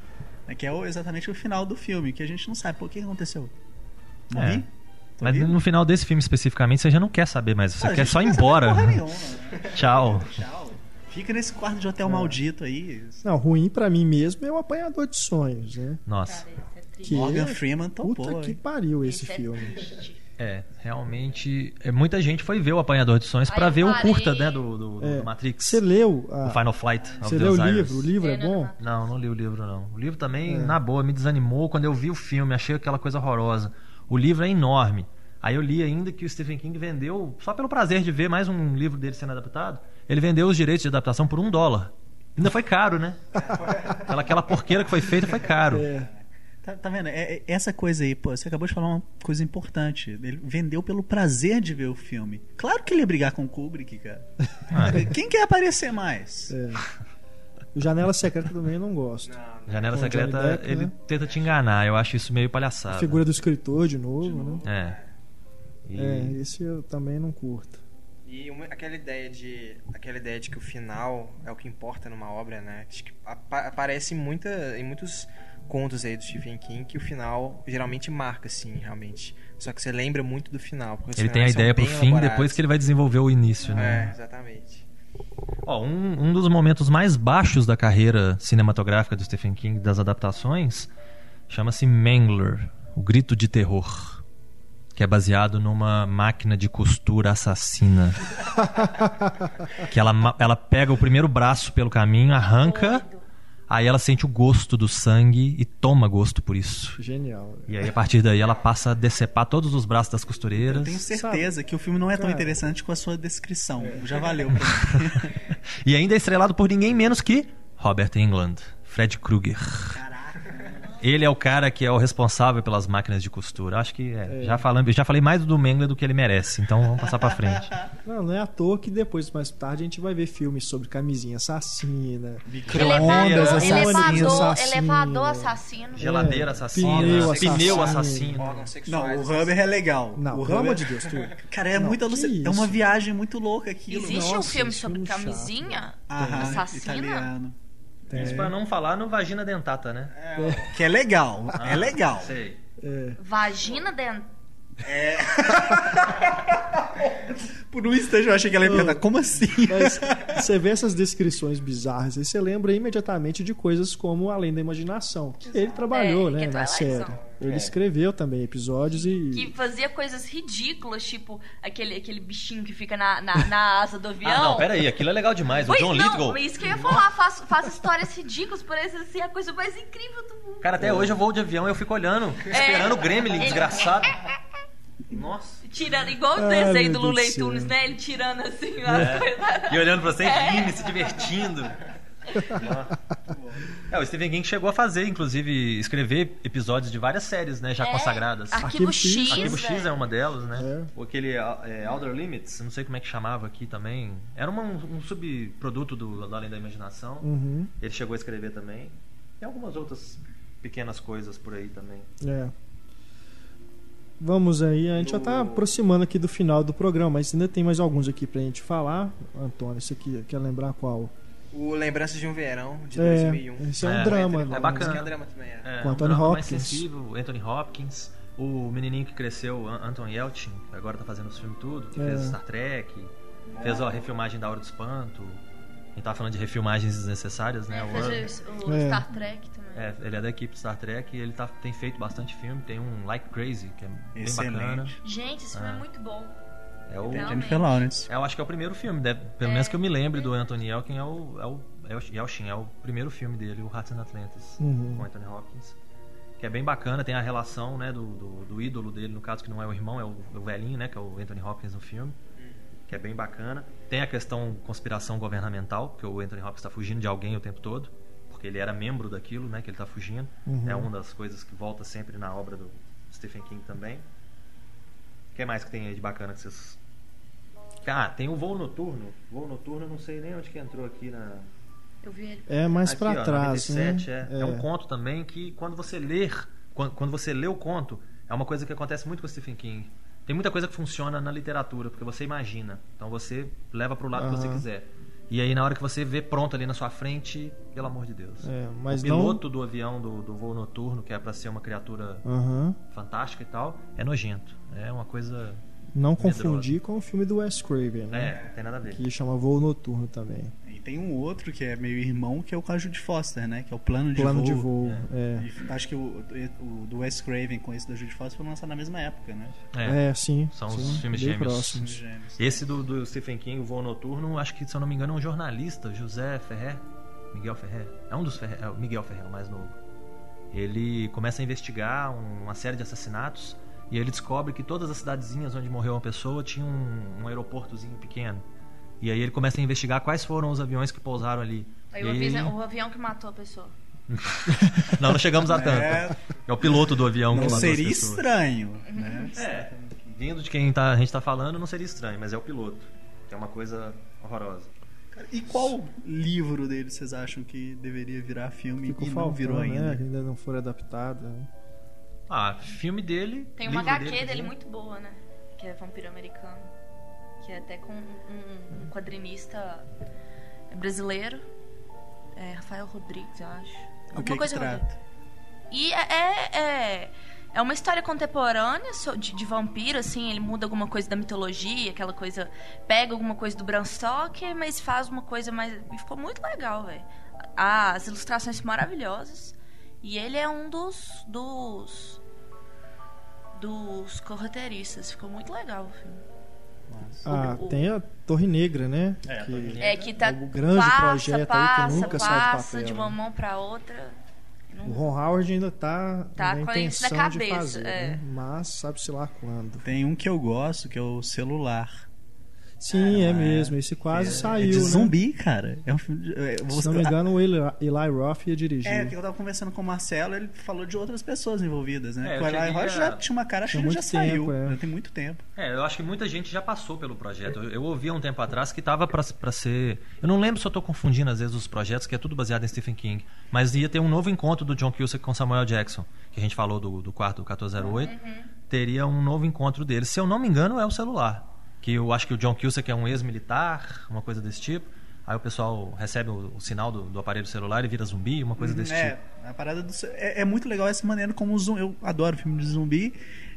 É que é exatamente o final do filme, que a gente não sabe. O que aconteceu? Não É. vi? Tô Mas vivo? no final desse filme especificamente, você já não quer saber mais, você Ah, quer só ir embora. nenhuma. Tchau. Tchau. Fica nesse quarto de hotel maldito aí. Não, ruim pra mim mesmo é o Apanhador de Sonhos, né? Nossa. Cara, é. Que Morgan é- Freeman topou. Puta que pariu esse Isso é filme. É, realmente. é, muita gente foi ver o Apanhador de Sonhos eu ver o curta, né, do, do- do É. Matrix. Você leu O a, Final Flight of Você the leu o livro? O livro é, É, não, bom? não, Não, não li o livro, não. O livro também, É. na boa, me desanimou quando eu vi o filme, achei aquela coisa horrorosa. O livro é enorme. Aí eu li ainda que o Stephen King vendeu, só pelo prazer de ver mais um livro dele sendo adaptado, ele vendeu os direitos de adaptação por um dólar. Ainda foi caro, né? aquela, aquela porqueira que foi feita foi caro. É. Tá, tá vendo? É, é- essa coisa aí, pô, você acabou de falar uma coisa importante. Ele vendeu pelo prazer de ver o filme. Claro que ele ia brigar com o Kubrick, cara. Ah. Quem quer aparecer mais? É. O Janela Secreta também eu não gosto. Janela Com o Secreta, Depp, ele né? tenta te enganar. Eu acho isso meio A palhaçada. figura do escritor de novo, né? É. E- É, esse eu também não curto. E uma- aquela ideia de aquela ideia de que o final é o que importa numa obra, né? Acho que apa- aparece em, muita, em muitos contos aí do Stephen King que o final geralmente marca, assim, realmente. Só que você lembra muito do final. Ele tem a ideia pro fim, elaborados. depois que ele vai desenvolver o início, É, né? exatamente. Ó, um, um dos momentos mais baixos da carreira cinematográfica do Stephen King, das adaptações, chama-se Mangler, o grito de terror, que é baseado numa máquina de costura assassina. que ela, ela pega o primeiro braço pelo caminho, arranca, Doido. Aí ela sente o gosto do sangue e toma gosto por isso. Genial. E aí, a partir daí, ela passa a decepar todos os braços das Eu costureiras. tenho certeza que o filme não é tão Cara. interessante com a sua descrição. Já valeu. E ainda é estrelado por ninguém menos que Robert England, Fred Krueger. Ele é o cara que é o responsável pelas máquinas de costura. Acho que é, já falando, já falei mais do Mengler do que ele merece, então vamos passar pra frente. Não, não é à toa que depois, mais tarde, a gente vai ver filmes sobre camisinha assassina, Elevador, Ondas assassinas, elevador, assassino. elevador assassino. Geladeira É, assassina, pneu pneu assassino. assassino. Órgãos Não, o Rubber é legal. Não, o amor Rubber- de Deus, tu. Cara, é Não, muito. É uma viagem muito louca aquilo. Existe um Nossa, filme sobre filme chato. camisinha Aham, assassina? italiano. Isso pra não falar no vagina dentata, né? Que é legal. é legal. Sei. É, Vagina dentro. Por um instante eu achei que ela ia perguntar, como assim? Mas você vê essas descrições bizarras e você lembra imediatamente de coisas como Além da Imaginação. que Ele trabalhou, É, né, que é na série. Ele escreveu também episódios e. Que fazia coisas ridículas, tipo aquele, aquele bichinho que fica na, na, na asa do avião. Ah, não, peraí, aquilo é legal demais. O Pois John não, Lithgow. isso que eu ia falar, faz, faz histórias ridículas, parece ser a coisa mais incrível do mundo. Cara, até hoje eu vou de avião e eu fico olhando, esperando o Gremlin, Ele- desgraçado. Nossa. Tirando, igual desenhos meu do céu. Tunes, né? Ele tirando assim as coisas. E olhando pra você, rindo, se divertindo. É, o Stephen King chegou a fazer, inclusive, escrever episódios de várias séries, né, já É, consagradas. Arquivo Arquivo X. Arquivo X é uma delas, né? É. Ou aquele é, Outer Limits, não sei como é que chamava aqui também. Era uma- um subproduto do, do Além da Imaginação. Uhum. Ele chegou a escrever também. E algumas outras pequenas coisas por aí também. É. Vamos aí, a gente já está aproximando aqui do final do programa, mas ainda tem mais alguns aqui pra gente falar. Antônio, você aqui quer lembrar qual? O Lembranças de um Verão, de É, 2001. esse é um É, drama. é né? bacana. É um drama também, é. É, Com um Anthony drama mais Hopkins. sensível, Anthony Hopkins. O menininho que cresceu, An- Anton Yelchin, que agora tá fazendo os filmes tudo, que É. fez Star Trek, fez a refilmagem da Hora do Espanto. Gente tava falando de refilmagens desnecessárias, né? É, O- o, o É. Star Trek também. É, ele é da equipe Star Trek e ele tá, tem feito bastante filme. Tem um Like Crazy, que é bem Excelente. bacana. Gente, esse filme Ah. é muito bom. É o. Jennifer Lawrence. é, eu acho que é o primeiro filme, deve- pelo É. menos que eu me lembre do Anthony Yelchin, é o, é o, é o Yelchin, é o primeiro filme dele, o Hearts and Atlantis, Uhum. com Anthony Hopkins. Que é bem bacana, tem a relação né, do, do, do ídolo dele, no caso que não é o irmão, é o, é o velhinho, né, que é o Anthony Hopkins no filme. Que é bem bacana. Tem a questão conspiração governamental, que o Anthony Hopkins está fugindo de alguém o tempo todo, porque ele era membro daquilo, né, que ele está fugindo. Uhum. É uma das coisas que volta sempre na obra do Stephen King também. O que mais que tem aí de bacana que vocês. Ah, tem o voo noturno. Voo noturno, eu não sei nem onde que entrou aqui na. Eu vi ele. É mais ó, trás, 97, né? é. É um conto também que quando você ler, quando, quando você lê o conto, é uma coisa que acontece muito com o Stephen King. Tem muita coisa que funciona na literatura, porque você imagina. Então você leva pro lado que você quiser. E aí na hora que você vê pronto ali na sua frente, pelo amor de Deus. É, mas o não. piloto do avião do, do voo noturno, que é pra ser uma criatura Aham. fantástica e tal, é nojento. É uma coisa. Não Medrosa. confundir com o filme do Wes Craven, né? É, não tem nada a ver. Que chama Voo Noturno também. E tem um outro que é meio irmão, que é o com a Judy Foster, né? Que é o Plano de Plano Voo. de voo. É. E acho que o, o do Wes Craven com esse da Judy Foster foi lançado na mesma época, né? É. É, sim. São sim, os filmes gêmeos. próximos. Gêmeos. Esse do, do Stephen King, o Voo Noturno, acho que, se eu não me engano, é um jornalista, José Ferrer. Miguel Ferrer. É um dos Ferrer. É o Miguel Ferrer, o mais novo. Ele começa a investigar um- uma série de assassinatos e ele descobre que todas as cidadezinhas onde morreu uma pessoa tinham um, um aeroportozinho pequeno. E aí ele começa a investigar quais foram os aviões que pousaram ali. Aí E o avião, o avião que matou a pessoa. Não, não chegamos a tanto. É, É o piloto do avião que não matou as seria estranho, né? É, vindo de quem tá, a gente tá falando, não seria estranho, mas é o piloto. Que é uma coisa horrorosa. Cara, E qual livro dele vocês acham que deveria virar filme Ficou e não faltando, virou ainda? né? Que ainda não foi adaptado. né? Ah, filme dele. Tem uma HQ dele, dizer. muito boa, né? Que é Vampiro Americano. Que é até com um, um quadrinista brasileiro. É, Rafael Rodrigues, eu acho. Do que, que Rodrigues. trata? E é, é, é, é uma história contemporânea de, de vampiro, assim, ele muda alguma coisa da mitologia, aquela coisa. Pega alguma coisa do Bram Stoker, mas faz uma coisa mais. E ficou muito legal, velho. As ilustrações são maravilhosas. E ele é um dos. dos. dos correteiristas. Ficou muito legal o filme. Ah, o- tem a Torre Negra, né? É, a que Torre Negra. É que tá. o grande passa, projeto aí que passa, nunca sai do passa papel, de né? uma mão pra outra. Não- O Ron Howard ainda tá, Tá na com isso na intenção de cabeça, fazer, é. né? mas sabe-se lá quando. Tem um que eu gosto, que é o Celular. Sim, é, é- mesmo. Esse quase é, saiu, é de né? zumbi, cara. É um filme de, é, Se você- não me engano, o Eli, Eli Roth ia dirigir. É, que eu tava conversando com o Marcelo, ele falou de outras pessoas envolvidas, né? É, o Eli Roth a- já tinha uma cara, acho que já muito saiu. tempo, é. Já tem muito tempo. É, eu acho que muita gente já passou pelo projeto. Eu, eu ouvi há um tempo atrás que tava pra, pra ser. Eu não lembro se eu tô confundindo às vezes os projetos, que é tudo baseado em Stephen King. Mas ia ter um novo encontro do John Cusack com Samuel Jackson, que a gente falou do, do quarto do 1408. Teria um novo encontro deles. Se eu não me engano, é o celular. Que eu acho que o John Cusack é um ex-militar, uma coisa desse tipo. Aí o pessoal recebe o, o sinal do, do aparelho celular e vira zumbi, uma coisa desse é, tipo. a parada do, é, é muito legal essa maneira como o zumbi, eu adoro filme de zumbi.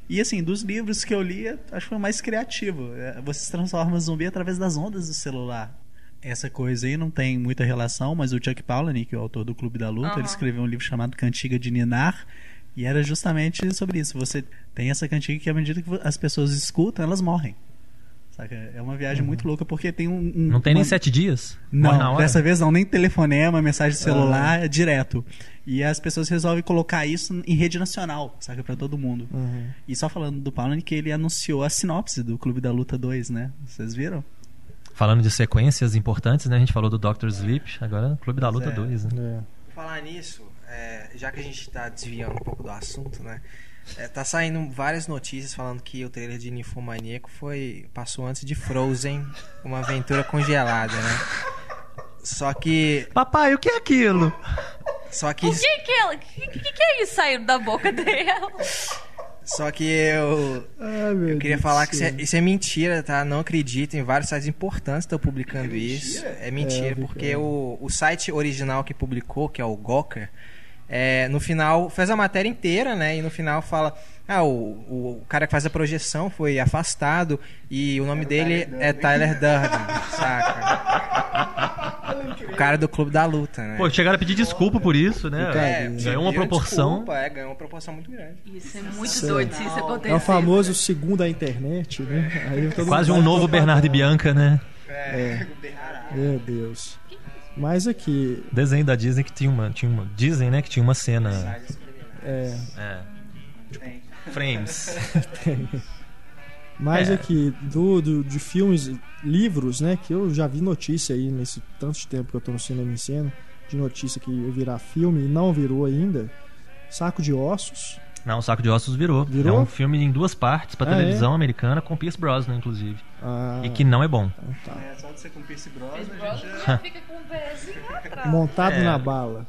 E assim, dos livros que eu li, acho que foi o mais criativo. É, Você se transforma em zumbi através das ondas do celular. Essa coisa aí não tem muita relação, mas o Chuck Palahniuk, que é o autor do Clube da Luta, Aham. ele escreveu um livro chamado Cantiga de Ninar, e era justamente sobre isso. Você tem essa cantiga que à medida que as pessoas escutam, elas morrem. Saca? É uma viagem muito louca porque tem um, um- Uhum. Não tem nem uma- sete dias? Não, hora? dessa vez não, nem telefonema, mensagem de celular, Ah. é direto. E as pessoas resolvem colocar isso em rede nacional, saca? Pra todo mundo. Uhum. E só falando do Paulo, que ele anunciou a sinopse do Clube da Luta 2, né? Vocês viram? Falando de sequências importantes, né? A gente falou do Doctor Sleep, agora Clube da Luta é. 2, né? É. Falar nisso, é, já que a gente tá desviando um pouco do assunto, né? É, tá saindo várias notícias falando que o trailer de Ninfomaníaco foi passou antes de Frozen, uma aventura congelada, né? Só que Papai, o que é aquilo? só que O que que ela. O que, que, que é isso saindo da boca dela? só que eu Ai, meu Eu queria Deus falar que isso é, isso é mentira, tá? Não acreditem, vários sites importantes estão publicando isso. É mentira, É, eu vi porque que é. o, o site original que publicou, que é o Gawker, é, no final fez a matéria inteira, né? E no final fala: ah, o, o cara que faz a projeção foi afastado e o nome dele é Tyler Durden, saca? O cara do Clube da Luta, né? Pô, chegaram a pedir desculpa por isso, né? é, ganhou uma proporção. Desculpa, é, ganhou uma proporção muito grande. Isso é muito Isso é- doido se isso acontecer. É o famoso segundo a internet, né? Aí todo Quase um novo. Bernardo e Bianca, né? É. Meu Deus. Mas aqui, Desenho da Disney que tinha uma. Tinha uma dizem, né? Que tinha uma cena. é, É. Frames. mas É. aqui do, do- de filmes, livros, né? Que eu já vi notícia aí nesse tanto de tempo que eu tô no cinema em cena, de notícia que ia virar filme e não virou ainda. Saco de Ossos. Não, o Saco de Ossos virou. Virou? É um filme em duas partes pra Ah, televisão americana com Pierce Brosnan, inclusive. Ah, E que não é bom. tá. É, só de ser com Pierce Brosnan, gente Brosnan já... fica com o pezinho atrás. Montado É. na bala.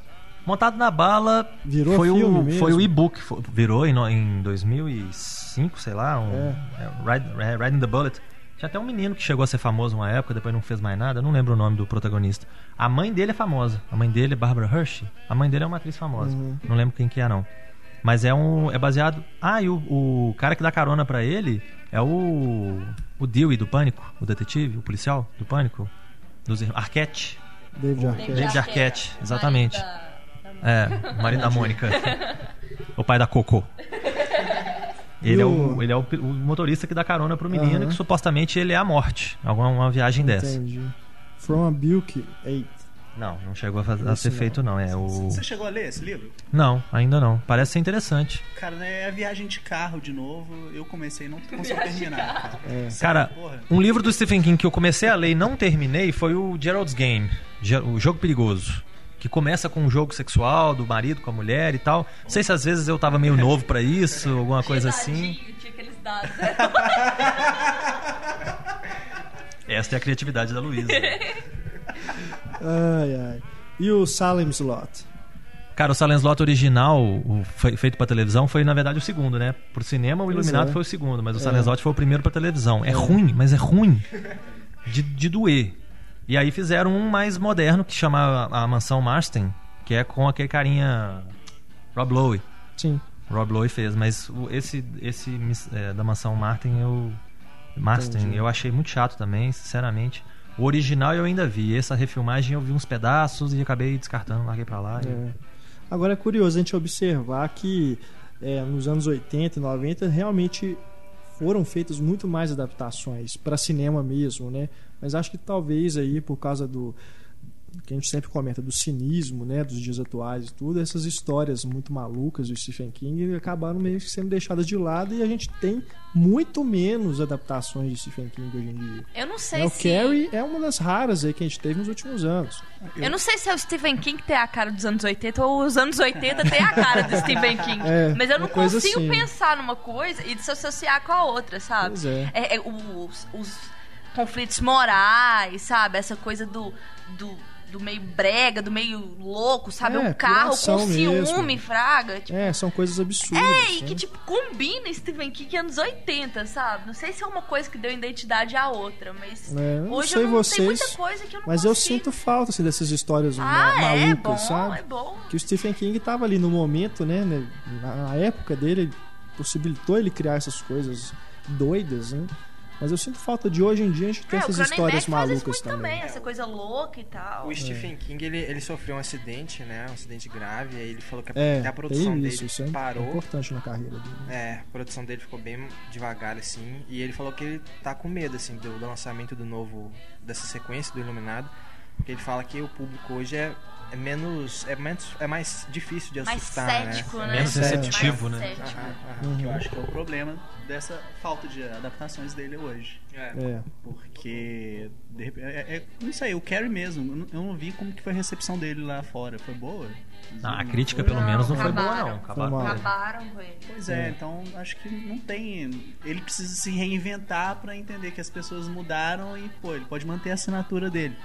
Montado na bala Virou foi filme o mesmo? foi o e-book virou em, em 2005 sei lá um É. é, Ride- é, Riding the Bullet tinha até um menino que chegou a ser famoso uma época depois não fez mais nada eu não lembro o nome do protagonista a mãe dele é famosa a mãe dele é Barbara Hershey a mãe dele é uma atriz famosa Uhum. não lembro quem que é não mas é um é baseado ah e o, o cara que dá carona pra ele é o o Dewey do Pânico o detetive o policial do Pânico dos irmãos Arquette David Arquette. David Arquette, exatamente. Marido da- da- é, o marido da Mônica. o pai da Coco. Ele é, o, ele é o, o motorista que dá carona pro menino, Aham. que supostamente ele é a morte. Alguma uma viagem dessa. Entendi. From a Bilk 8. Não, não chegou a, faz- a ser não. feito, não. É o. Você chegou a ler esse livro? Não, ainda não. Parece ser interessante. Cara, é a viagem de carro de novo. Eu comecei e não consegui terminar, cara. É. Cara, Porra. um livro do Stephen King que eu comecei a ler e não terminei foi o Gerald's Game, o Jogo Perigoso. Que começa com um jogo sexual do marido com a mulher e tal. Não sei se às vezes eu tava meio novo pra isso, alguma coisa assim. Tinha aqueles dados. né? Esta é a criatividade da Luísa. Ai, ai. E o Salem Slot? Cara, o Silent Slot original, o fe- feito pra televisão, foi na verdade o segundo, né? Pro cinema, o Iluminado é. foi o segundo, mas o É. Silent Slot foi o primeiro pra televisão. É, ruim, mas é ruim. De, de doer. E aí fizeram um mais moderno que chama a, Mansão Marston, que é com aquele carinha. Rob Lowe. Sim. Rob Lowe fez, mas esse, esse é, da Mansão Martin eu. Marston, eu achei muito chato também, sinceramente. O original eu ainda vi, essa refilmagem eu vi uns pedaços e acabei descartando, larguei pra lá. e- É. Agora é curioso a gente observar que é, nos anos 80 e 90 realmente foram feitas muito mais adaptações para cinema mesmo, né? Mas acho que talvez aí por causa do que a gente sempre comenta do cinismo, né, dos dias atuais e tudo, essas histórias muito malucas do Stephen King acabaram meio que sendo deixadas de lado e a gente tem muito menos adaptações de Stephen King hoje em dia. Eu não sei o se. Carrie é uma das raras aí que a gente teve nos últimos anos. Eu não sei se é o Stephen King que tem a cara dos anos 80 ou os anos 80 tem a cara do Stephen King. É, Mas eu não uma coisa consigo assim. pensar numa coisa e desassociar com a outra, sabe? Pois é. É, é, os, os conflitos morais, sabe? Essa coisa do, do, do meio brega, do meio louco, sabe? É, um carro com ciúme, mesmo. fraga. Tipo, É, são coisas absurdas. é, e né? que, tipo, combina Stephen King anos 80, sabe? Não sei se é uma coisa que deu identidade à outra, mas É, eu não hoje sei eu não vocês, tem muita coisa que eu não Mas eu consigo. sinto falta assim, dessas histórias Ah, malucas, é bom, sabe? é bom. Que o Stephen King tava ali no momento, né? né, Na, época dele, ele possibilitou ele criar essas coisas doidas, né? Mas eu sinto falta de hoje em dia a gente ter É, essas histórias faz isso malucas muito também. também, essa coisa louca e tal. O Stephen King, ele, ele sofreu um acidente, né? Um acidente grave, aí ele falou que a, É, até a produção tem dele isso, isso é parou. importante na carreira dele. É, a produção dele ficou bem devagar, assim, e ele falou que ele tá com medo, assim, do, do lançamento do novo, dessa sequência do Iluminado, porque ele fala que o público hoje é é menos. É, menos, é mais difícil de Mais assustar, cético, né? né? Menos É. receptivo, né? cético. Aham, aham. Que eu acho que é o problema dessa falta de adaptações dele hoje. É. É. Porque. de repente, é, é, não sei, o Carrie mesmo, eu não, não vi como que foi a recepção dele lá fora. Foi boa? Ah, a crítica, foi? pelo Não, menos, não foi boa, acabaram. não. Acabaram. Acabaram com ele. Pois é, então acho que não tem. Ele precisa se reinventar pra entender que as pessoas mudaram e, pô, ele pode manter a assinatura dele.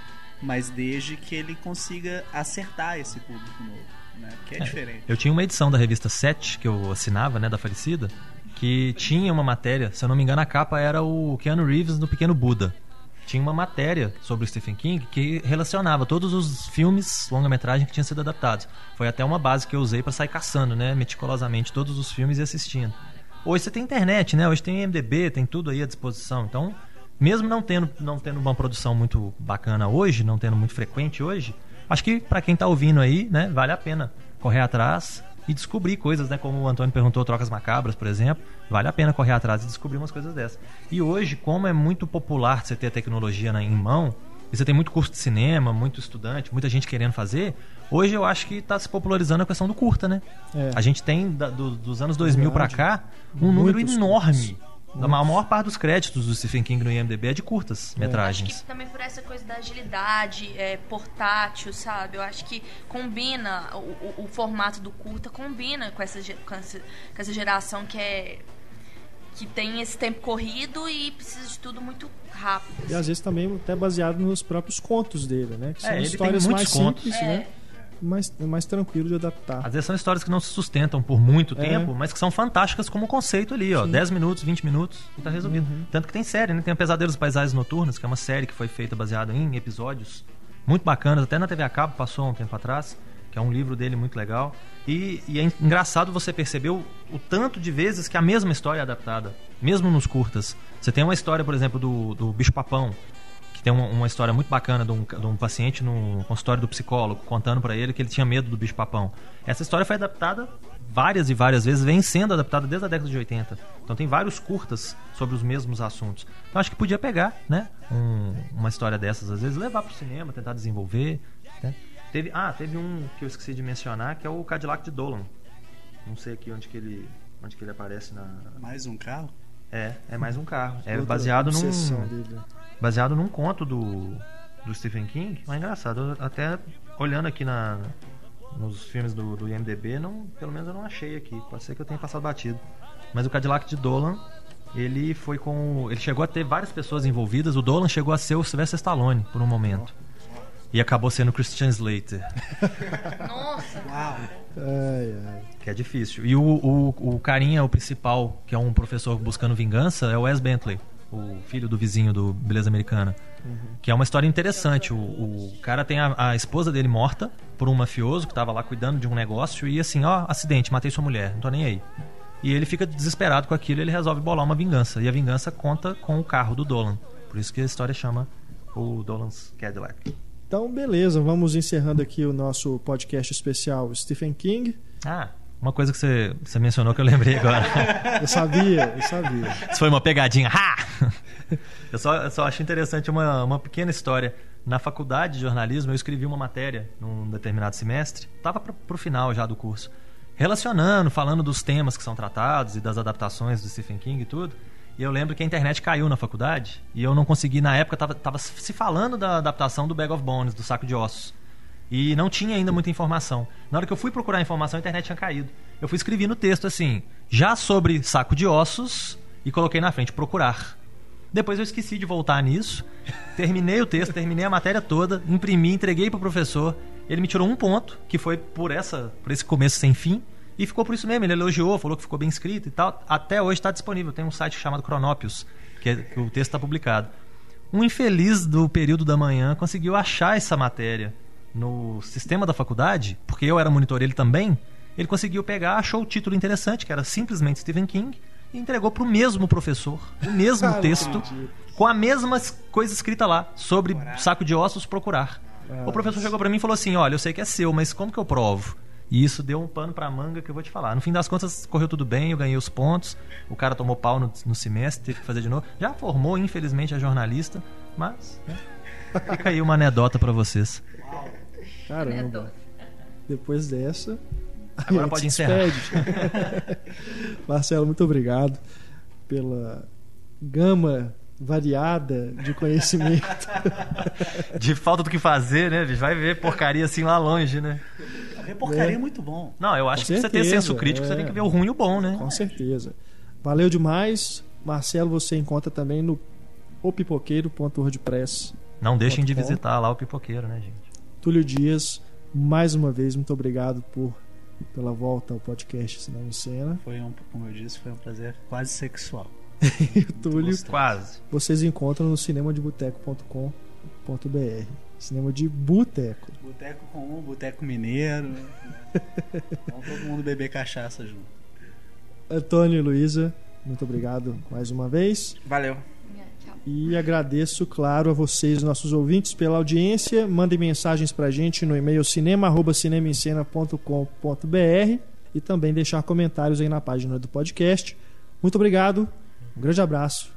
Mas desde que ele consiga acertar esse público novo, né? Que é, diferente. Eu tinha uma edição da revista 7, que eu assinava, né, da falecida, que tinha uma matéria, se eu não me engano, a capa era o Keanu Reeves no Pequeno Buda. Tinha uma matéria sobre o Stephen King que relacionava todos os filmes longa-metragem que tinham sido adaptados. Foi até uma base que eu usei para sair caçando, né, meticulosamente todos os filmes e assistindo. Hoje você tem internet, né? Hoje tem MDB, tem tudo aí à disposição. Então, mesmo não tendo, não tendo uma produção muito bacana hoje, não tendo muito frequente hoje, acho que para quem tá ouvindo aí, né, vale a pena correr atrás e descobrir coisas, né? Como o Antônio perguntou, trocas macabras, por exemplo, vale a pena correr atrás e descobrir umas coisas dessas. E hoje, como é muito popular você ter a tecnologia na- em mão, e você tem muito curso de cinema, muito estudante, muita gente querendo fazer, hoje eu acho que está se popularizando a questão do curta, né? É. A gente tem da- do- dos anos 2000 para cá um número enorme. A maior parte dos créditos do Stephen King no IMDb é de curtas Acho metragens. que também por essa coisa da agilidade, é, portátil, sabe? Eu acho que combina, o, o- o formato do curta combina com essa, com essa, com essa geração que é. que tem esse tempo corrido e precisa de tudo muito rápido. E às vezes também até baseado nos próprios contos dele, né? Que são É, ele tem histórias muitos mais contos. simples, É. né? Mais, mais tranquilo de adaptar. Às vezes são histórias que não se sustentam por muito É. tempo, mas que são fantásticas como conceito ali, ó. Sim. 10 minutos, 20 minutos e tá resolvido. Uhum. Tanto que tem série, né? Tem Pesadelos Paisagens Noturnas, que é uma série que foi feita baseada em episódios muito bacanas, até na TV a cabo passou um tempo atrás, que é um livro dele muito legal. E, e é engraçado você perceber o, o tanto de vezes que a mesma história é adaptada, mesmo nos curtas. Você tem uma história, por exemplo, do, do Bicho Papão, que tem uma, uma história muito bacana de um, de um paciente no consultório do psicólogo contando pra ele que ele tinha medo do bicho papão. Essa história foi adaptada várias e várias vezes, vem sendo adaptada desde a década de 80. Então tem vários curtas sobre os mesmos assuntos. Então acho que podia pegar, né, um- uma história dessas às vezes levar pro cinema, tentar desenvolver, né? Teve, ah, teve um que eu esqueci de mencionar, que é o Cadillac de Dolan. Não sei aqui onde que ele onde que ele aparece na Mais um carro? É, é mais um carro. É baseado num. Baseado num conto do, do Stephen King. Mas é engraçado, eu até olhando aqui na, nos filmes do, do IMDB, não, pelo menos eu não achei aqui. Pode ser que eu tenha passado batido. Mas o Cadillac de Dolan, ele foi com. Ele chegou a ter várias pessoas envolvidas. O Dolan chegou a ser o Sylvester Stallone por um momento. E acabou sendo o Christian Slater, Nossa, Uau! Ai, ai. que é difícil. E o, o, o carinha, o principal, que é um professor buscando vingança, é o Wes Bentley, o filho do vizinho do Beleza Americana. Que é uma história interessante. O, o cara tem a, a esposa dele morta por um mafioso que estava lá cuidando de um negócio e assim, ó, acidente, matei sua mulher, não tô nem aí. E ele fica desesperado com aquilo e ele resolve bolar uma vingança. E a vingança conta com o carro do Dolan. Por isso que a história chama o Dolan's Cadillac. Então, beleza, vamos encerrando aqui o nosso podcast especial Stephen King. Ah, uma coisa que você, você mencionou que eu lembrei agora. Eu sabia, eu sabia. Isso foi uma pegadinha. Ha! Eu só, eu só acho interessante uma, uma pequena história. Na faculdade de jornalismo, eu escrevi uma matéria num determinado semestre, estava pro, pro final já do curso, relacionando, falando dos temas que são tratados e das adaptações do Stephen King e tudo. E eu lembro que a internet caiu na faculdade e eu não consegui, na época, tava, tava se falando da adaptação do Bag of Bones, do Saco de Ossos. E não tinha ainda muita informação. Na hora que eu fui procurar informação, a internet tinha caído. Eu fui escrever no texto assim, já sobre saco de ossos, e coloquei na frente, procurar. Depois eu esqueci de voltar nisso. Terminei o texto, terminei a matéria toda, imprimi, entreguei pro professor. Ele me tirou um ponto, que foi por essa, por esse começo sem fim, e ficou por isso mesmo. Ele elogiou, falou que ficou bem escrito e tal. Até hoje está disponível. Tem um site chamado Cronópios, que, é- que o texto está publicado. Um infeliz do período da manhã conseguiu achar essa matéria no sistema da faculdade, porque eu era monitor ele também. Ele conseguiu pegar, achou o título interessante, que era simplesmente Stephen King, e entregou para o mesmo professor, o mesmo não texto, com a mesma coisa escrita lá, sobre saco de ossos procurar. O professor chegou para mim e falou assim: Olha, eu sei que é seu, mas como que eu provo? E isso deu um pano pra manga que eu vou te falar. No fim das contas, correu tudo bem, eu ganhei os pontos. O cara tomou pau no, no semestre, teve que fazer de novo. Já formou, infelizmente, a jornalista, mas né, fica aí uma anedota pra vocês. Caramba. Depois dessa. Agora pode encerrar. Marcelo, muito obrigado pela gama variada de conhecimento. De falta do que fazer, né? Vai ver porcaria assim lá longe, né? Ver porcaria é muito bom. Não, eu acho Com que pra você ter certeza, senso crítico, você é. tem que ver o ruim e o bom, né? Com certeza. Valeu demais. Marcelo, você encontra também no opipoqueiro.wordpress. Não deixem de visitar lá o pipoqueiro, né, gente? Túlio Dias, mais uma vez, muito obrigado por pela volta ao podcast em Cena. Foi um, como eu disse, foi um prazer quase sexual. E o Túlio. Quase. vocês encontram no cinemadeboteco.com.br. Cinema de boteco. Boteco com um, boteco mineiro. Vamos todo mundo beber cachaça junto. Antônio e Luísa, muito obrigado mais uma vez. Valeu. E agradeço, claro, a vocês, nossos ouvintes, pela audiência. Mandem mensagens pra gente no e-mail cinema.cinemascena.com.br e também deixar comentários aí na página do podcast. Muito obrigado, um grande abraço,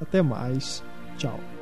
até mais, tchau.